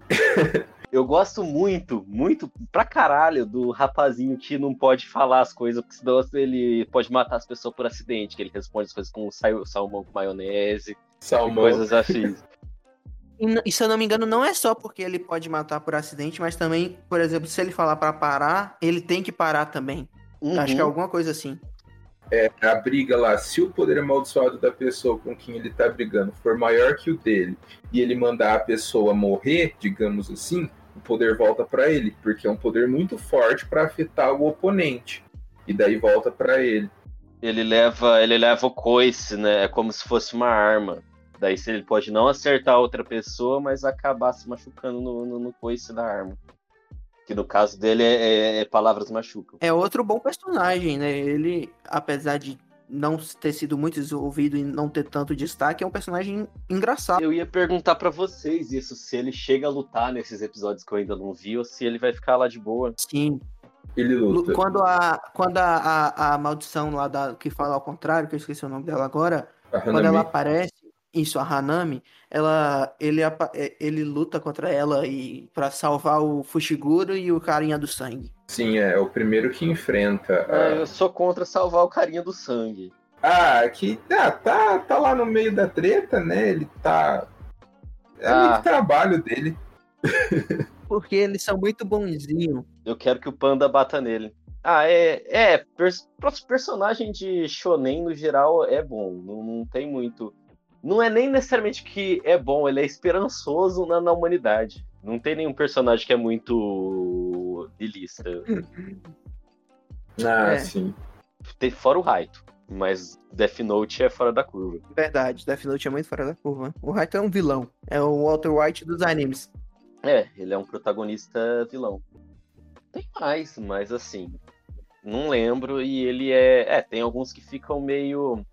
Eu gosto muito, muito, pra caralho, do rapazinho que não pode falar as coisas, porque senão ele pode matar as pessoas por acidente, que ele responde as coisas com sal- salmão com maionese, Salmão. coisas assim. E, se eu não me engano, não é só porque ele pode matar por acidente, mas também, por exemplo, se ele falar pra parar, ele tem que parar também. Acho que é Uhum. alguma coisa assim. É, a briga lá, se o poder amaldiçoado da pessoa com quem ele tá brigando for maior que o dele e ele mandar a pessoa morrer, digamos assim, o poder volta pra ele, porque é um poder muito forte pra afetar o oponente. E daí volta pra ele. Ele leva, ele leva o coice, né? É como se fosse uma arma. Daí ele pode não acertar outra pessoa, mas acabar se machucando no, no, no coice da arma. Que no caso dele é, é- é palavras machucam. É outro bom personagem, né? Ele, apesar de não ter sido muito desenvolvido e não ter tanto destaque, é um personagem engraçado. Eu ia perguntar pra vocês isso, se ele chega a lutar nesses episódios que eu ainda não vi, ou se ele vai ficar lá de boa. Sim. Ele luta. Quando a, quando a, a, a maldição lá da, que fala ao contrário, que eu esqueci o nome dela agora, quando ela aparece, isso, a Hanami, ela, ele, é, ele luta contra ela e para salvar o Fushiguro e o carinha do sangue. Sim, é, é o primeiro que enfrenta. Ah, a- eu sou contra salvar o carinha do sangue. Ah, que ah, tá, tá lá no meio da treta, né? Ele tá. É Ah. muito trabalho dele. Porque eles são muito bonzinhos. Eu quero que o panda bata nele. Ah, é. É, pers- personagem de Shonen no geral é bom. Não, não tem muito. Não é nem necessariamente que é bom, ele é esperançoso na, na humanidade. Não tem nenhum personagem que é muito ilista. Ah, É. sim. Tem fora o Raito. Mas Death Note é fora da curva. Verdade, Death Note é muito fora da curva. O Raito é um vilão. É o Walter White dos animes. É, ele é um protagonista vilão. Tem mais, mas assim. Não lembro. E ele é. É, tem alguns que ficam meio.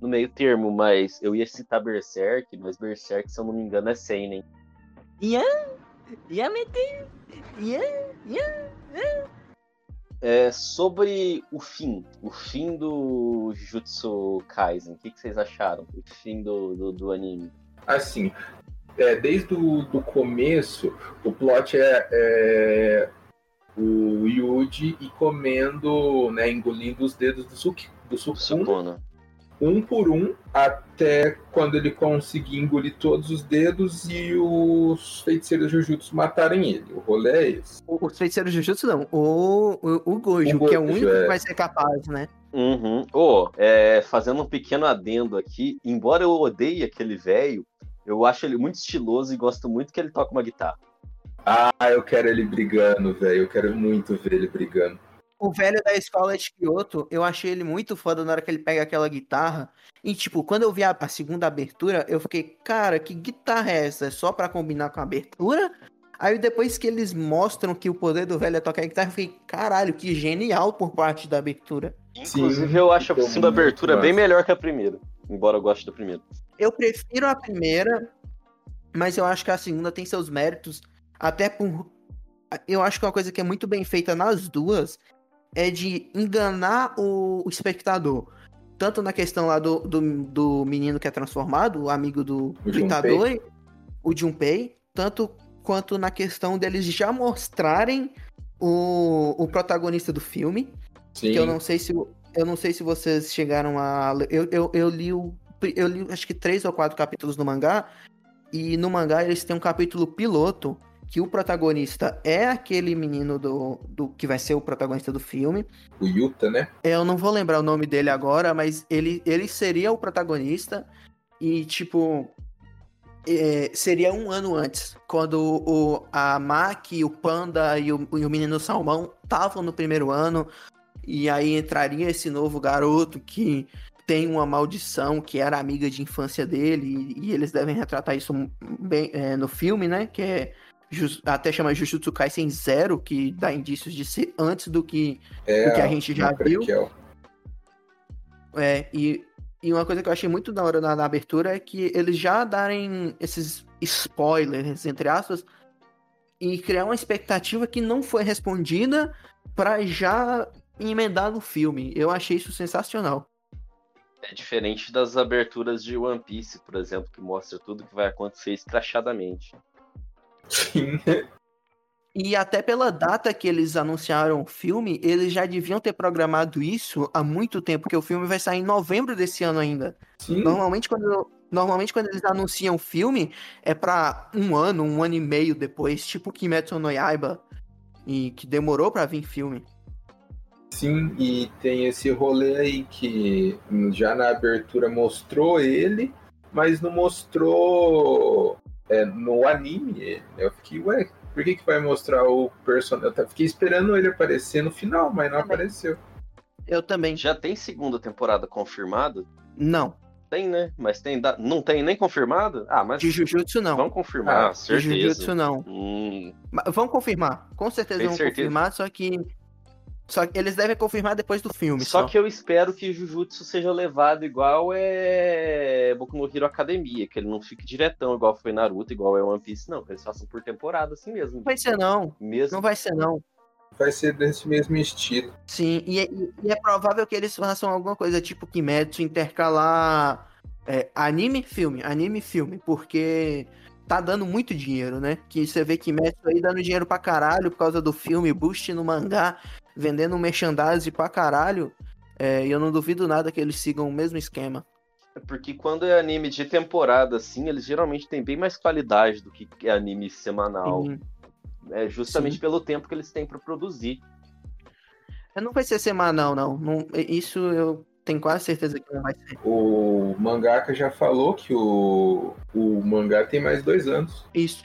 No meio termo, mas eu ia citar Berserk, mas Berserk, se eu não me engano, é Seinen. Ian? Yamete? Ian? Ian? É, sobre o fim, o fim do Jujutsu Kaisen, o que, que vocês acharam? O fim do, do, do anime? Assim, é, desde o do começo, o plot é, é o Yuji e comendo, né, engolindo os dedos do, Suki, do Sukuna, Sukuna. Um por um, até quando ele conseguir engolir todos os dedos e os feiticeiros Jujutsu matarem ele. O rolê é esse. O- Os feiticeiros Jujutsu não. O, o, o Gojo, O que é o Gojo, único é. que vai ser capaz, né? Uhum. Ô, é, fazendo um pequeno adendo aqui, embora eu odeie aquele velho, eu acho ele muito estiloso e gosto muito que ele toca uma guitarra. Ah, eu quero ele brigando, velho. Eu quero muito ver ele brigando. O velho da escola de Kyoto, eu achei ele muito foda na hora que ele pega aquela guitarra. E, tipo, quando eu vi a, a segunda abertura, eu fiquei, cara, que guitarra é essa? É só pra combinar com a abertura? Aí depois que eles mostram que o poder do velho é tocar guitarra, eu fiquei, caralho, que genial por parte da abertura. Inclusive, Sim, eu acho a segunda abertura bem melhor que a primeira, embora eu goste da primeira. Eu prefiro a primeira, mas eu acho que a segunda tem seus méritos, até por. Eu acho que uma coisa que é muito bem feita nas duas é de enganar o, o espectador. Tanto na questão lá do, do, do menino que é transformado, o amigo do O Itadori, o Junpei, tanto quanto na questão deles já mostrarem o, o protagonista do filme, Sim. que eu não sei se eu não sei se vocês chegaram a eu, eu, eu li o eu li acho que três ou quatro capítulos no mangá e no mangá eles têm um capítulo piloto que o protagonista é aquele menino do, do que vai ser o protagonista do filme. O Yuta, né? Eu não vou lembrar o nome dele agora, mas ele, ele seria o protagonista e tipo é, seria um ano antes, quando o, a Maki, o Panda e o, e o menino Salmão estavam no primeiro ano, e aí entraria esse novo garoto que tem uma maldição, que era amiga de infância dele, e, e eles devem retratar isso bem é, no filme, né? Que é até chama Jujutsu Kaisen Zero, que dá indícios de ser antes do que É O que a gente já viu. prequel. É, e, e uma coisa que eu achei muito da hora na, na abertura é que eles já darem esses spoilers, entre aspas, e criar uma expectativa que não foi respondida pra já emendar no filme. Eu achei isso sensacional. É diferente das aberturas de One Piece, por exemplo, que mostra tudo que vai acontecer escrachadamente. Sim. E até pela data que eles anunciaram o filme, eles já deviam ter programado isso há muito tempo, porque o filme vai sair em novembro desse ano ainda. Sim. Normalmente quando, normalmente quando eles anunciam o filme é pra um ano, um ano e meio depois, tipo Kimetsu no Yaiba, e que demorou pra vir filme. Sim, e tem esse rolê aí que já na abertura mostrou ele, mas não mostrou é, no anime. Eu fiquei, ué, por que, que vai mostrar o personagem? Eu fiquei esperando ele aparecer no final, mas não Também. apareceu. Eu também. Já tem segunda temporada confirmada? Não, Tem, né? Mas tem da... não tem nem confirmado? Ah, mas de Jujutsu não. vamos confirmar, Ah, de certeza. Jujutsu não. Hum, Vão confirmar, com certeza Tem vão certeza? confirmar, só que só que eles devem confirmar depois do filme. Só Só, que eu espero que Jujutsu seja levado igual é Boku no Hero Academia, que ele não fique diretão igual foi Naruto, igual é One Piece, não. Que eles façam por temporada assim mesmo. não vai ser não, Mesmo não vai ser não. Vai ser desse mesmo estilo. Sim, e, é- e é provável que eles façam alguma coisa tipo Kimetsu, intercalar é, anime filme, anime filme, porque tá dando muito dinheiro, né? Que você vê Kimetsu aí dando dinheiro pra caralho por causa do filme, boost no mangá, vendendo merchandising pra caralho. É, e eu não duvido nada que eles sigam o mesmo esquema. Porque quando é anime de temporada, assim, eles geralmente têm bem mais qualidade do que é anime semanal. Sim. É justamente Sim. pelo tempo que eles têm pra produzir. É, Não vai ser semanal, não. não. Isso eu tenho quase certeza que não vai ser. O mangaka já falou que o, o mangá tem mais dois anos. Isso.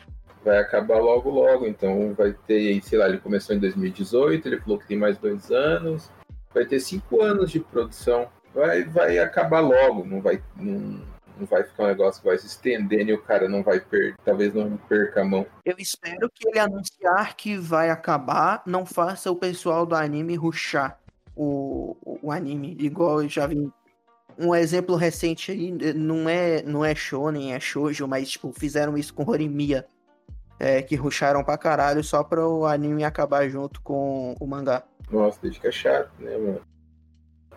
Vai acabar logo, logo. Então vai ter, sei lá, ele começou em 2018, ele falou que tem mais dois anos. Vai ter cinco anos de produção. Vai, vai acabar logo, não vai, não, não vai ficar um negócio que vai se estendendo e o cara não vai perder, talvez não perca a mão. Eu espero que ele anunciar que vai acabar não faça o pessoal do anime ruxar o, o, anime, igual eu já vi. Um exemplo recente aí, não é, não é shonen, é shoujo, mas tipo, fizeram isso com Horimiya. É, que ruxaram pra caralho só pra o anime acabar junto com o mangá. Nossa, daí fica chato, né, mano?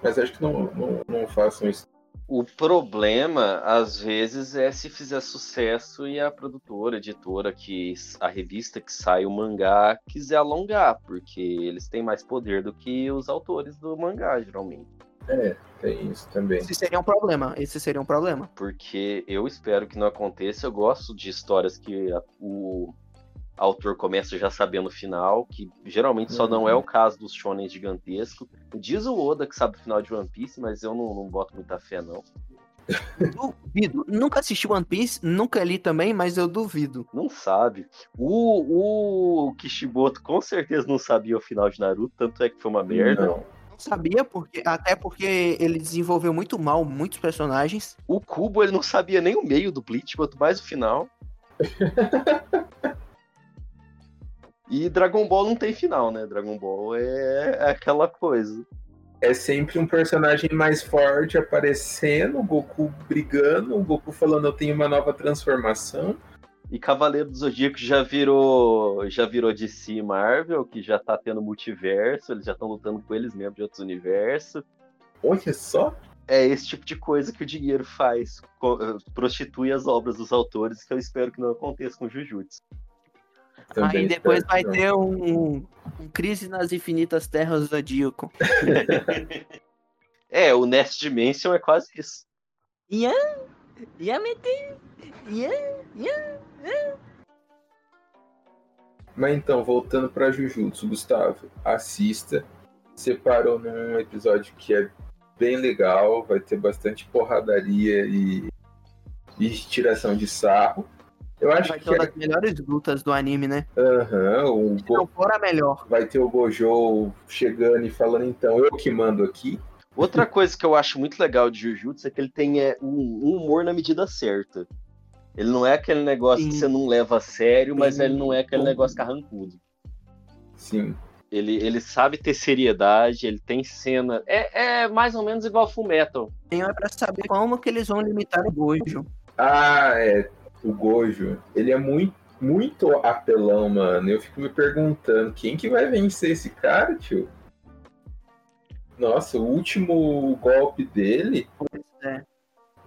Mas acho que não, não, não façam isso. O problema, às vezes, é se fizer sucesso e a produtora, a editora, que a revista que sai o mangá quiser alongar, porque eles têm mais poder do que os autores do mangá, geralmente. É, tem isso também. Esse seria um problema. Esse seria um problema. Porque eu espero que não aconteça. Eu gosto de histórias que a- o autor começa já sabendo o final, que geralmente só não é o caso dos shonen gigantescos. Diz o Oda que sabe o final de One Piece, mas eu não, não boto muita fé, não. Duvido. Nunca assisti One Piece, nunca li também, mas eu duvido. Não sabe. O, o Kishimoto com certeza não sabia o final de Naruto, tanto é que foi uma merda. Não. Não sabia, porque, até porque ele desenvolveu muito mal muitos personagens. O Kubo ele não sabia nem o meio do Bleach, quanto mais o final. e Dragon Ball não tem final, né? Dragon Ball é aquela coisa. É sempre um personagem mais forte aparecendo, o Goku brigando, o Goku falando eu tenho uma nova transformação. E Cavaleiro do Zodíaco já virou, já virou DC e Marvel, que já tá tendo multiverso, eles já estão lutando com eles mesmos de outros universos. Olha só. É esse tipo de coisa que o dinheiro faz, eh, prostitui as obras dos autores, que eu espero que não aconteça com Jujutsu. Também Aí depois vai não. ter um, um Crise nas Infinitas Terras do Zodíaco. É, o Nest Dimension é quase isso. Yamete, Ian, Ian. Mas então, voltando pra Jujutsu, Gustavo, assista. Separou num episódio que é bem legal, vai ter bastante porradaria e, e tiração de sarro. Eu acho Vai que ter uma é, das melhores lutas do anime, né? aham, o Se Go- não for a melhor. vai ter o Gojo chegando e falando, então, eu que mando aqui. Outra coisa que eu acho muito legal de Jujutsu é que ele tem é, um, um humor na medida certa. Ele não é aquele negócio que Sim. você não leva a sério, mas Sim. ele não é aquele negócio carrancudo. Sim. Ele, ele sabe ter seriedade, ele tem cena. É, é mais ou menos igual Full Metal. Tem é pra saber como que eles vão limitar o Gojo. Ah, é. O Gojo, ele é muito, muito apelão, mano. Eu fico me perguntando, quem que vai vencer esse cara, tio? Nossa, o último golpe dele. é.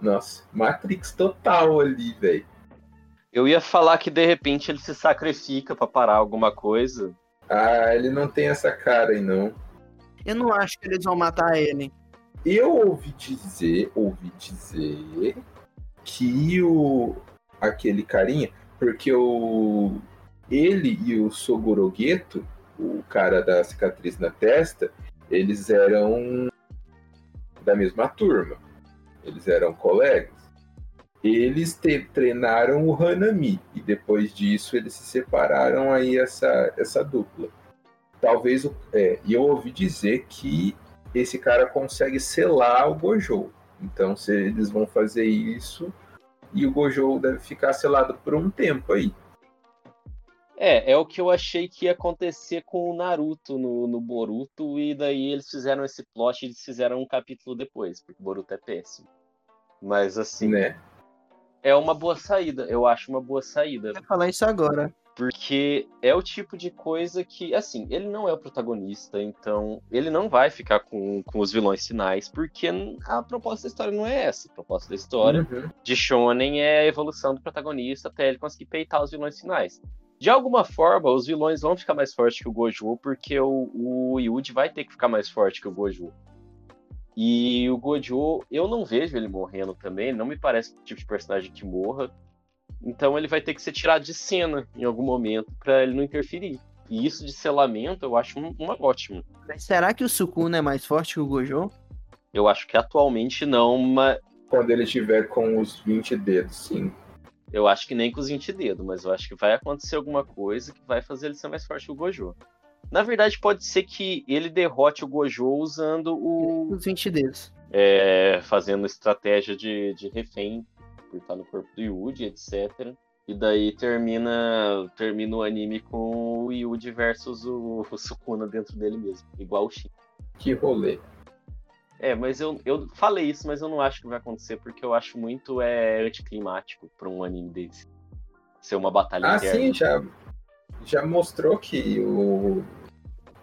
Nossa, Matrix total ali, velho. Eu ia falar que de repente ele se sacrifica pra parar alguma coisa. Ah, ele não tem essa cara aí, não. Eu não acho que eles vão matar ele. Eu ouvi dizer, ouvi dizer que o aquele carinha, porque o ele e o Sogorogueto, o cara da cicatriz na testa, eles eram da mesma turma. Eles eram colegas. Eles te- treinaram o Hanami e depois disso eles se separaram aí essa essa dupla. Talvez é, e eu ouvi dizer que esse cara consegue selar o Gojo. Então, se eles vão fazer isso, e o Gojo deve ficar selado por um tempo aí. É, é o que eu achei que ia acontecer com o Naruto no, no Boruto, e daí eles fizeram esse plot e eles fizeram um capítulo depois, porque o Boruto é péssimo. Mas assim, Né? é uma boa saída, eu acho uma boa saída. Eu ia falar isso agora. Porque é o tipo de coisa que, assim, ele não é o protagonista, então ele não vai ficar com, com os vilões finais, porque a proposta da história não é essa. A proposta da história Uhum. de Shonen é a evolução do protagonista até ele conseguir peitar os vilões finais. De alguma forma, os vilões vão ficar mais fortes que o Gojo, porque o, o Yuji vai ter que ficar mais forte que o Gojo. E o Gojo, eu não vejo ele morrendo também, não me parece o tipo de personagem que morra. Então ele vai ter que ser tirado de cena em algum momento para ele não interferir. E isso de selamento eu acho um- uma ótima. Mas será que o Sukuna é mais forte que o Gojo? Eu acho que atualmente não, mas Quando ele tiver com os 20 dedos, sim. Eu acho que nem com os 20 dedos, mas eu acho que vai acontecer alguma coisa que vai fazer ele ser mais forte que o Gojo. Na verdade, pode ser que ele derrote o Gojo usando o. Os 20 dedos. é, fazendo estratégia de, de refém por estar no corpo do Yuji, etc. E daí termina, termina o anime com o Yuji versus o, o Sukuna dentro dele mesmo, igual o Shin. Que rolê. É, mas eu, eu falei isso, mas eu não acho que vai acontecer, porque eu acho muito é, anticlimático pra um anime desse. Ser uma batalha Ah, interna. sim, já, já mostrou que o.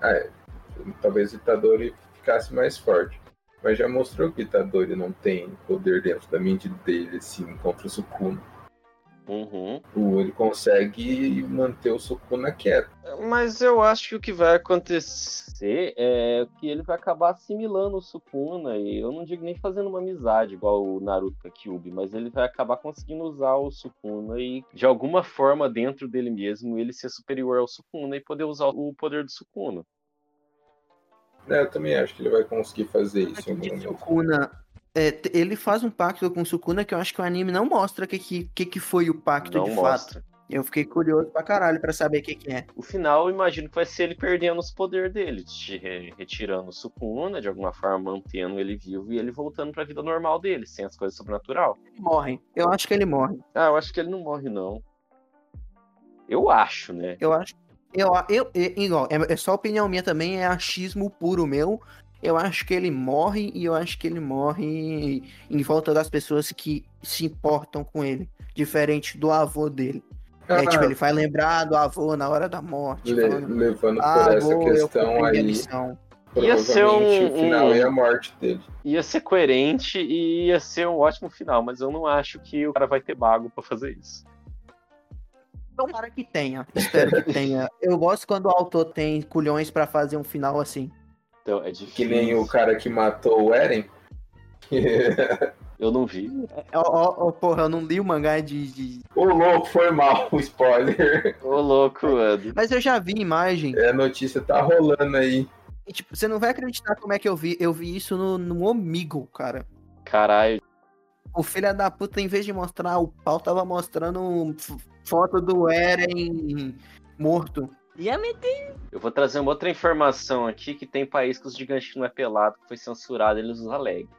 ah, Talvez o Itadori ficasse mais forte. Mas já mostrou que o Itadori não tem poder dentro da mente dele, assim, contra o Sukuna. Uhum. Ele consegue manter o Sukuna quieto. Mas eu acho que o que vai acontecer é que ele vai acabar assimilando o Sukuna, e eu não digo nem fazendo uma amizade igual o Naruto com a Kyuubi, mas ele vai acabar conseguindo usar o Sukuna e, de alguma forma, dentro dele mesmo, ele ser superior ao Sukuna e poder usar o poder do Sukuna. É, eu também acho que ele vai conseguir fazer isso em algum de momento. Sukuna. É, ele faz um pacto com o Sukuna que eu acho que o anime não mostra o que, que, que, foi o pacto Não de mostra. fato. Eu fiquei curioso pra caralho pra saber o que, que é. O final, eu imagino que vai ser ele perdendo os poderes dele, re- retirando o Sukuna, de alguma forma mantendo ele vivo e ele voltando pra vida normal dele, sem as coisas sobrenatural. Ele morre. Eu acho que ele morre. Ah, eu acho que ele não morre, não. Eu acho, né? Eu acho. Eu, eu, eu, igual, é, é só opinião minha também, é achismo puro meu. Eu acho que ele morre e eu acho que ele morre em volta das pessoas que se importam com ele. Diferente do avô dele. É Ah, tipo, ele vai lembrar do avô na hora da morte. le- falando, levando por ah, essa avô, questão aí, missão. Ia ser um- o final um- é a morte dele. Ia ser coerente e ia ser um ótimo final, mas eu não acho que o cara vai ter bago pra fazer isso. Tomara que tenha. Espero que tenha. Eu gosto quando o autor tem culhões pra fazer um final assim. Então é difícil. Que nem o cara que matou o Eren. Eu não vi. Ó, ó, ó, porra, eu não li o mangá de, de- o louco foi mal, o spoiler. Ô, louco, mano. Mas eu já vi imagem. É, a notícia tá rolando aí. E, tipo, você não vai acreditar como é que eu vi. Eu vi isso no, no Omigo, cara. Caralho. O filho da puta, em vez de mostrar o pau, tava mostrando foto do Eren morto. Eu vou trazer uma outra informação aqui que tem país que os gigantes não é pelado, que foi censurado, eles nos alegam.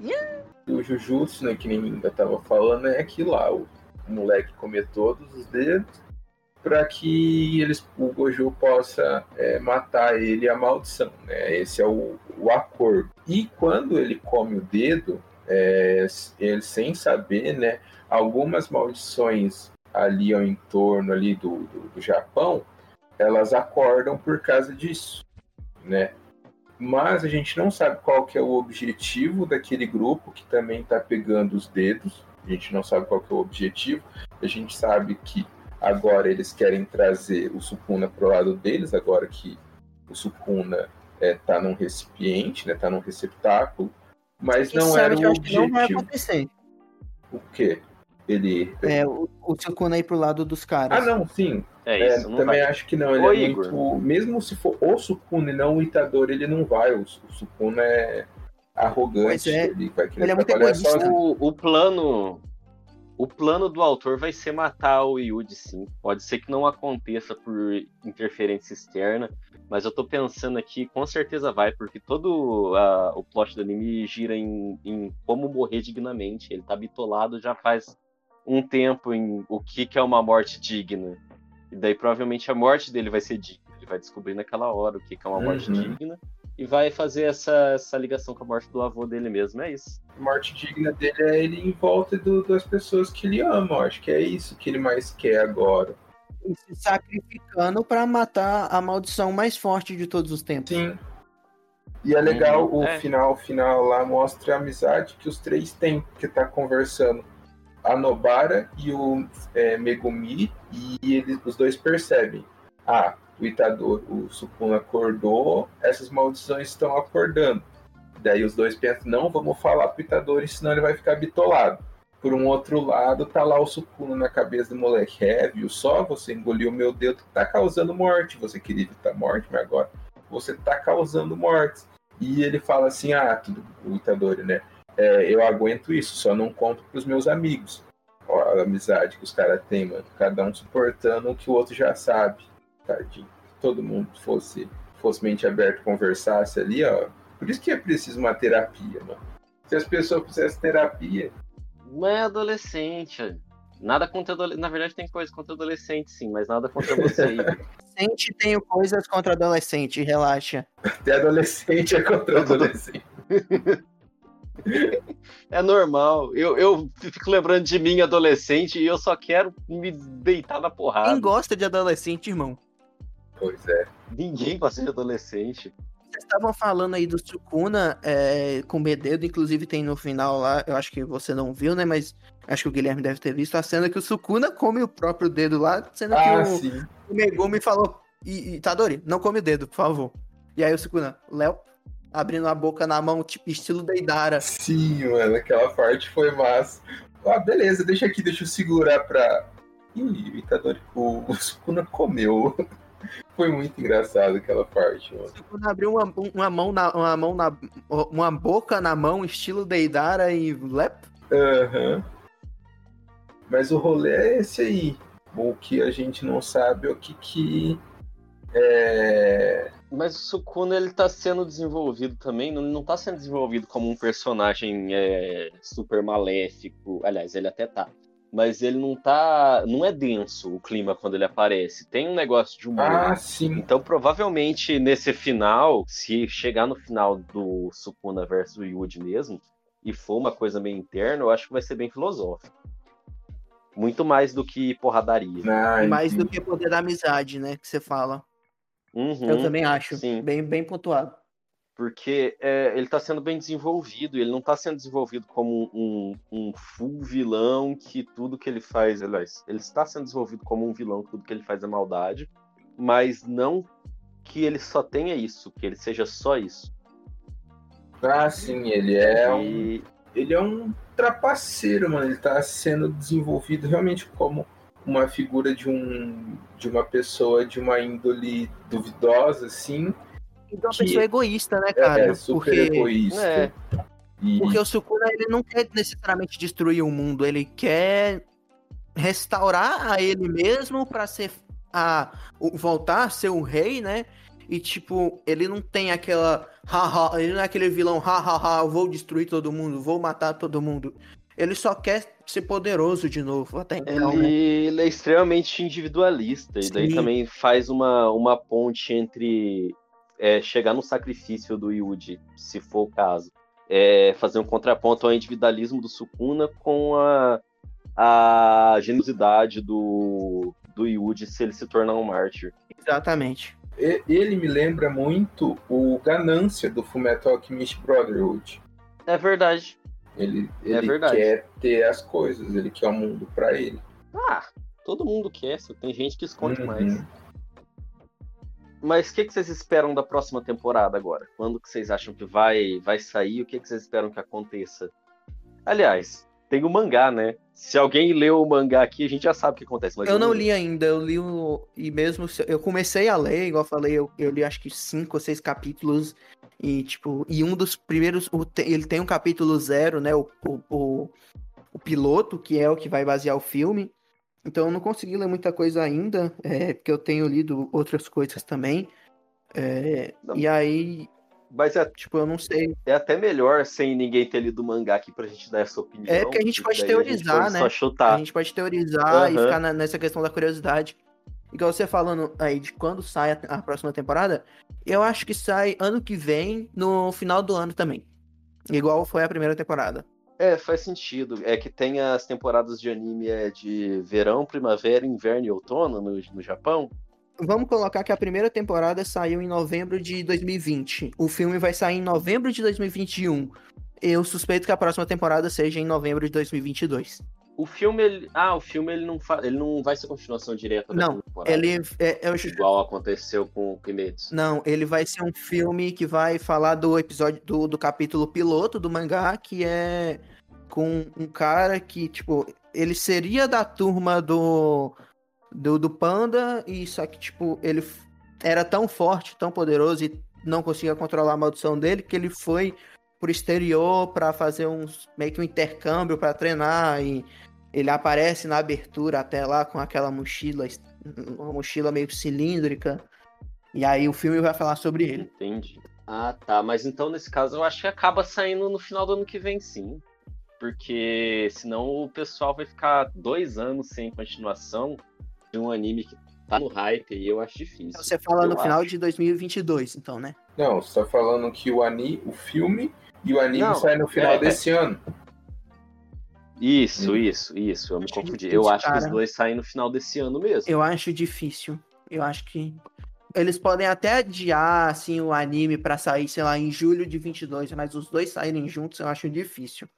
Yeah. O Jujutsu, né, que nem ainda tava falando, é que lá o, o moleque comer todos os dedos para que eles, o Gojo possa é, matar ele a maldição, né? Esse é o, o acordo. E quando ele come o dedo, é, ele sem saber, né? Algumas maldições ali ao entorno ali do, do, do Japão, elas acordam por causa disso, né? Mas a gente não sabe qual que é o objetivo daquele grupo que também está pegando os dedos. A gente não sabe qual que é o objetivo. A gente sabe que agora eles querem trazer o Sukuna pro lado deles, agora que o Sukuna está num recipiente, né? Tá num receptáculo. Mas não era o que não vai objetivo. acontecer. O quê? Ele. É, o, o Sukuna ir pro lado dos caras. Ah, não, sim. É É, isso, não também vai. acho que não. Ele Ô, é Igor. muito. Mesmo se for o Sukuna e não o Itadori, ele não vai. O, o Sukuna é arrogante. É. Ele vai querer Ele é muito egoísta. O, o plano. O plano do autor vai ser matar o Yuji, sim. Pode ser que não aconteça por interferência externa, mas eu tô pensando aqui, com certeza vai, porque todo a- o plot do anime gira em, em como morrer dignamente. Ele tá bitolado já faz um tempo em o que, que é uma morte digna. E daí provavelmente a morte dele vai ser digna. Ele vai descobrir naquela hora o que, que é uma morte Uhum. digna e vai fazer essa, essa ligação com a morte do avô dele mesmo. É isso. A morte digna dele é ele em volta do- das pessoas que ele ama. Eu acho que é isso que ele mais quer agora. E se sacrificando pra matar a maldição mais forte de todos os tempos. Sim. E é legal, Uhum, o é. final final lá mostra a amizade que os três têm, porque tá conversando a Nobara e o é, Megumi, e eles, os dois percebem. Ah, o Itador, o Sukuna acordou, essas maldições estão acordando. Daí os dois pensam, não, vamos falar pro Itadori, senão ele vai ficar bitolado. Por um outro lado, tá lá o Sukuna na cabeça do moleque. É, viu só? Você engoliu meu dedo, tá causando morte. Você queria evitar morte, mas agora você tá causando mortes. E ele fala assim, ah, tudo, o Itadori, né? É, eu aguento isso, só não conto pros meus amigos. Ó, a amizade que os caras têm, mano. Cada um suportando o que o outro já sabe. Tadinho. Se todo mundo fosse, fosse mente aberta e conversasse ali, ó. Por isso que é preciso uma terapia, mano. Se as pessoas fizessem terapia, Não é adolescente. Nada contra adolescente. Na verdade, tem coisa contra adolescente, sim, mas nada contra você. Sente tenho coisas contra adolescente, relaxa. até adolescente é contra adolescente. É normal. Eu, eu fico lembrando de mim adolescente e eu só quero me deitar na porrada. Quem gosta de adolescente, irmão? Pois é. Ninguém gosta de adolescente. Vocês estavam falando aí do Sukuna é, com Bededo, inclusive tem no final lá, eu acho que você não viu, né? Mas acho que o Guilherme deve ter visto a cena que o Sukuna come o próprio dedo lá, sendo Ah, que o, sim. o Megumi falou, e, e, Tadori, não come o dedo, por favor. E aí o Sukuna, Léo, abrindo a boca na mão, tipo, estilo Deidara. Sim, mano, aquela parte foi massa. Ah, beleza, deixa aqui, deixa eu segurar pra. Ih, o Itadori, o, o Sukuna comeu. Foi muito engraçado aquela parte, mano. O Sukuna abriu uma, uma mão na, uma mão na, uma boca na mão, estilo Deidara e Lep. Aham. Mas o rolê é esse aí. O que a gente não sabe é o que que. É. Mas o Sukuna ele tá sendo desenvolvido também, não, não tá sendo desenvolvido como um personagem é, super maléfico. Aliás, ele até tá. Mas ele não tá. Não é denso o clima quando ele aparece. Tem um negócio de humor. Ah, sim. Então, provavelmente, nesse final, se chegar no final do Sukuna versus o Yuji mesmo, e for uma coisa meio interna, eu acho que vai ser bem filosófico. Muito mais do que porradaria. Ah, Mais do que poder da amizade, né? Que você fala. Uhum, Eu também acho. sim. Bem, bem pontuado. Porque é, ele tá sendo bem desenvolvido, ele não tá sendo desenvolvido como um, um full vilão que tudo que ele faz, aliás, ele está sendo desenvolvido como um vilão que tudo que ele faz é maldade, mas não que ele só tenha isso, que ele seja só isso. Ah, sim, ele é um. E Ele é um trapaceiro, mano. Ele tá sendo desenvolvido realmente como uma figura de um. de uma pessoa de uma índole duvidosa, assim. E de uma pessoa egoísta, né, É, cara? super porque, egoísta. É. E, porque o Sukuna, ele não quer necessariamente destruir o mundo, ele quer restaurar a ele mesmo pra ser a voltar a ser o rei, né? E tipo, ele não tem aquela haha, ele não é aquele vilão hahaha, eu vou destruir todo mundo, vou matar todo mundo. Ele só quer ser poderoso de novo, até então, ele, né? ele é extremamente individualista, e daí Sim. também faz uma, uma ponte entre é, chegar no sacrifício do Yuji, se for o caso. É, fazer um contraponto ao individualismo do Sukuna com a, a generosidade do, do Yuji se ele se tornar um mártir. Exatamente. ele me lembra muito o Ganância do Fullmetal Alchemist Brotherhood. É verdade. Ele, É ele verdade. quer ter as coisas, ele quer o mundo pra ele. Ah, todo mundo quer, só tem gente que esconde Uhum. mais. Mas o que, que vocês esperam da próxima temporada agora? Quando que vocês acham que vai, vai sair? O que, que vocês esperam que aconteça? Aliás, tem o mangá, né? Se alguém leu o mangá aqui, a gente já sabe o que acontece. Eu não li ainda, eu li o. E mesmo. se- Eu comecei a ler, igual eu falei, eu, eu li acho que cinco ou seis capítulos. E, tipo, e um dos primeiros. o ele tem um capítulo zero, né? O, o, o, o piloto, que é o que vai basear o filme. Então eu não consegui ler muita coisa ainda, é, porque eu tenho lido outras coisas também. É, e aí, Mas é, tipo, eu não sei. é até melhor sem ninguém ter lido o mangá aqui pra gente dar essa opinião. É, porque a gente pode teorizar, pode né? Só A chutar. gente pode teorizar e Aham. ficar na- nessa questão da curiosidade. Igual você falando aí de quando sai a, a próxima temporada, eu acho que sai ano que vem, no final do ano também. Igual foi a primeira temporada. É, faz sentido. É que tem as temporadas de anime é, de verão, primavera, inverno e outono no, no Japão. Vamos colocar que a primeira temporada saiu em novembro de 2020. O filme vai sair em novembro de 2021. Eu suspeito que a próxima temporada seja em novembro de 2022. O filme, ele... ah, o filme ele não, fa... ele não vai ser continuação direta da Não, temporada. Ele é, é Igual aconteceu com o Kimetsu. Não, ele vai ser um filme que vai falar do episódio do, do capítulo piloto do mangá, que é com um cara que, tipo, ele seria da turma do do, do Panda, e só que, tipo, ele era tão forte, tão poderoso e não conseguia controlar a maldição dele, que ele foi pro exterior pra fazer uns meio que um intercâmbio pra treinar e ele aparece na abertura até lá com aquela mochila, uma mochila meio cilíndrica. E aí o filme vai falar sobre ele. Entendi. Ah, tá. Mas então, nesse caso, eu acho que acaba saindo no final do ano que vem, sim. Porque senão o pessoal vai ficar dois anos sem continuação de um anime que tá no hype e eu acho difícil. Você fala Eu no final acho. de 2022, então, né? Não, você tá falando que o, ani, o filme e o anime Não, sai no final é, desse ano. Isso, isso, isso. Eu me Acho confundi. difícil, Eu acho que os cara. dois saem no final desse ano mesmo. Eu acho difícil. Eu acho que eles podem até adiar, assim, o anime pra sair, sei lá, em julho de 22, mas os dois saírem juntos eu acho difícil.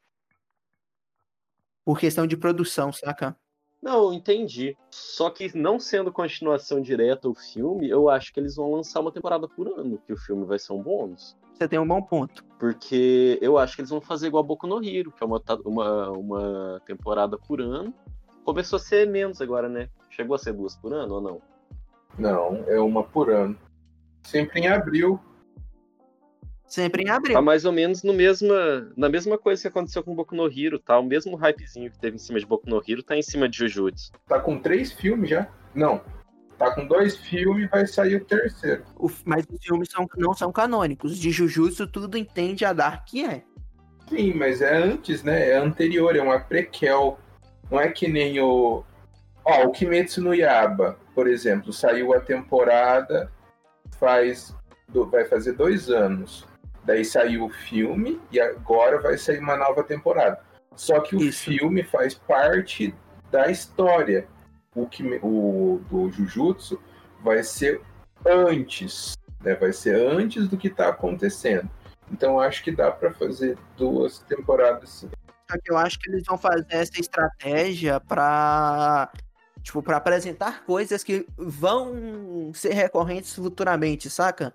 Por questão de produção, saca? Não, entendi. Só que não sendo continuação direta o filme, eu acho que eles vão lançar uma temporada por ano, que o filme vai ser um bônus. Você tem um bom ponto. Porque eu acho que eles vão fazer igual a Boku no Hero, que é uma, uma, uma temporada por ano. Começou a ser menos agora, né? Chegou a ser duas por ano ou não? Não, é uma por ano. Sempre em abril. Sempre em Tá abril. mais ou menos no mesma, na mesma coisa que aconteceu com Boku no Hero, tá? O mesmo hypezinho que teve em cima de Boku no Hero tá em cima de Jujutsu. Tá com três filmes já? Não. Tá com dois filmes e vai sair o terceiro. O- mas os filmes são, não são canônicos. De Jujutsu, tudo entende a dar que é. Sim, mas é antes, né? É anterior, é uma prequel. Não é que nem o. Ó, o Kimetsu no Yaba, por exemplo, saiu a temporada faz. do- vai fazer dois anos. Daí saiu o filme e agora vai sair uma nova temporada. Só que o Isso. filme faz parte da história. O, Kime- o do Jujutsu vai ser antes, né? Vai ser antes do que tá acontecendo. Então acho que dá pra fazer duas temporadas sim. Só que eu acho que eles vão fazer essa estratégia pra. Tipo, pra apresentar coisas que vão ser recorrentes futuramente, saca?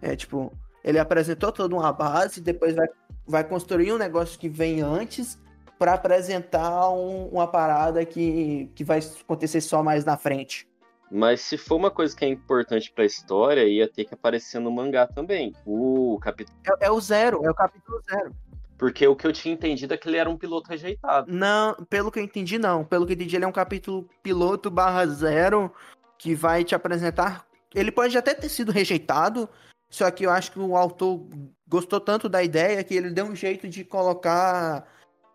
É tipo, ele apresentou toda uma base, depois vai, vai construir um negócio que vem antes pra apresentar um- uma parada que, que vai acontecer só mais na frente. Mas se for uma coisa que é importante pra história, ia ter que aparecer no mangá também. O capítulo. É, é o zero, é o capítulo zero. Porque o que eu tinha entendido é que ele era um piloto rejeitado. Não, pelo que eu entendi, não. Pelo que eu entendi, ele é um capítulo piloto barra zero que vai te apresentar. Ele pode até ter sido rejeitado, só que eu acho que o autor gostou tanto da ideia que ele deu um jeito de colocar.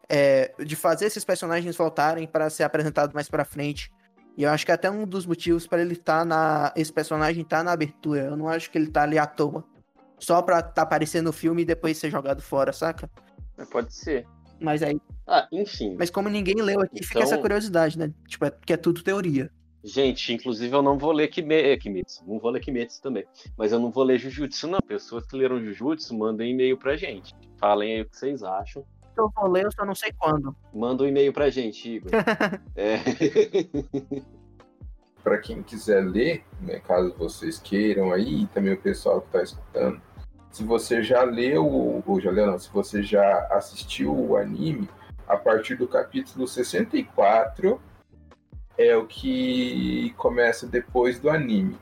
é, de fazer esses personagens voltarem para ser apresentados mais pra frente. E eu acho que é até um dos motivos para ele estar na. Esse personagem tá na abertura. Eu não acho que ele tá ali à toa. Só pra tá aparecendo no filme e depois ser jogado fora, saca? Pode ser. Mas aí Ah, enfim. mas como ninguém leu aqui, fica Então- essa curiosidade, né? Tipo, é, que é tudo teoria. Gente, inclusive eu não vou ler Kime... eh, Kimetsu. Não vou ler Kimetsu também. Mas eu não vou ler Jujutsu, não. Pessoas que leram Jujutsu, mandem e-mail pra gente. Falem aí o que vocês acham. Eu vou ler, eu só não sei quando. Manda um e-mail pra gente, Igor. é... Para quem quiser ler, né, caso vocês queiram aí, e também o pessoal que está escutando, se você já leu, ou já leu não, se você já assistiu o anime, a partir do capítulo 64 é o que começa depois do anime.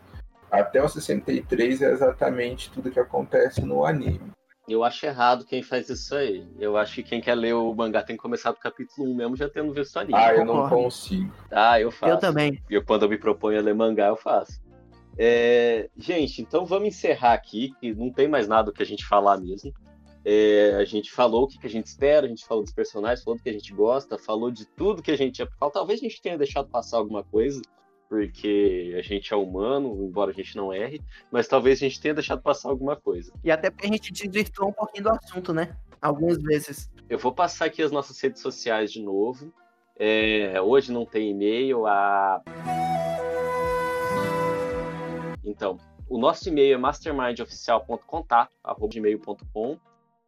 Até o 63 é exatamente tudo que acontece no anime. Eu acho errado quem faz isso aí. Eu acho que quem quer ler o mangá tem que começar do capítulo 1 mesmo, já tendo visto o anime. Ah, eu não concordo. consigo. Ah, eu faço. Eu também. Eu, quando eu me proponho a ler mangá, eu faço. É, gente, então vamos encerrar aqui, que não tem mais nada que a gente falar mesmo. É, a gente falou o que, que a gente espera, a gente falou dos personagens, falou do que a gente gosta, falou de tudo que a gente ia. Talvez a gente tenha deixado passar alguma coisa, porque a gente é humano, embora a gente não erre, mas talvez a gente tenha deixado passar alguma coisa. E até porque a gente desvirtuou um pouquinho do assunto, né? Algumas vezes. Eu vou passar aqui as nossas redes sociais de novo. É, hoje não tem e-mail. A... Então, o nosso e-mail é mastermindoficial.contato.gmail.com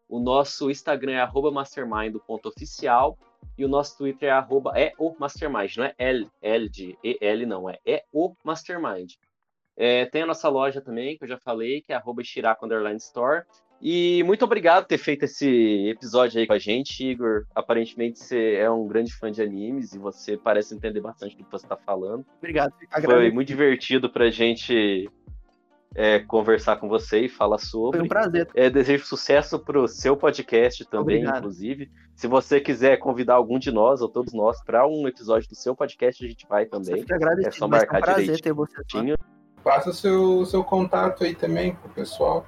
O nosso Instagram é arroba mastermind.oficial e o nosso Twitter é arroba é o mastermind, não é L, L de EL não, é é o mastermind. É, tem a nossa loja também, que eu já falei, que é arroba Store. E muito obrigado por ter feito esse episódio aí com a gente, Igor. Aparentemente você é um grande fã de animes e você parece entender bastante do que você está falando. Obrigado. Foi Agradeço. muito divertido pra gente é, conversar com você e falar sobre. Foi um prazer. É, desejo sucesso pro seu podcast também, Obrigado. inclusive. Se você quiser convidar algum de nós ou todos nós para um episódio do seu podcast, a gente vai também. Agradecido. É só vai ser um marcar prazer direitinho. ter você. Tinha. Passa seu, seu contato aí também pro pessoal.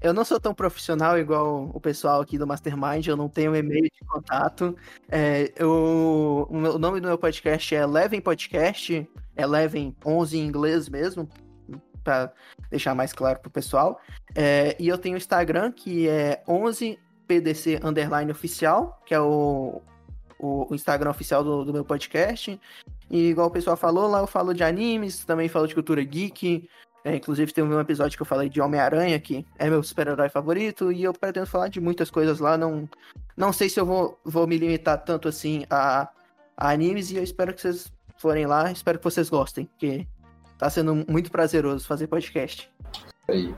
Eu não sou tão profissional igual o pessoal aqui do Mastermind, eu não tenho e-mail de contato. É, eu, o, meu- o nome do meu podcast é Eleven Podcast, Eleven 11 em inglês mesmo, para deixar mais claro pro pessoal. É, e eu tenho o Instagram, que é 11pdc underline oficial, que é o, o, Instagram oficial do, do meu podcast. E igual o pessoal falou, lá eu falo de animes, também falo de cultura geek, É, inclusive teve um episódio que eu falei de Homem-Aranha, que é meu super-herói favorito, e eu pretendo falar de muitas coisas lá. Não, não sei se eu vou, vou me limitar tanto assim a, a animes, e eu espero que vocês forem lá, espero que vocês gostem, porque tá sendo muito prazeroso fazer podcast. Aí.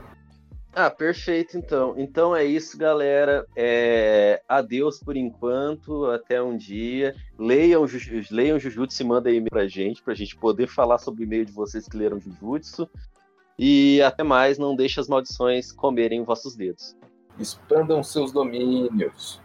Ah, perfeito, então. Então é isso, galera. É... Adeus por enquanto, até um dia. Leiam, Ju- leiam Jujutsu e mandem e-mail pra gente, pra gente poder falar sobre o e-mail de vocês que leram Jujutsu. E até mais, não deixe as maldições comerem vossos dedos. Expandam seus domínios.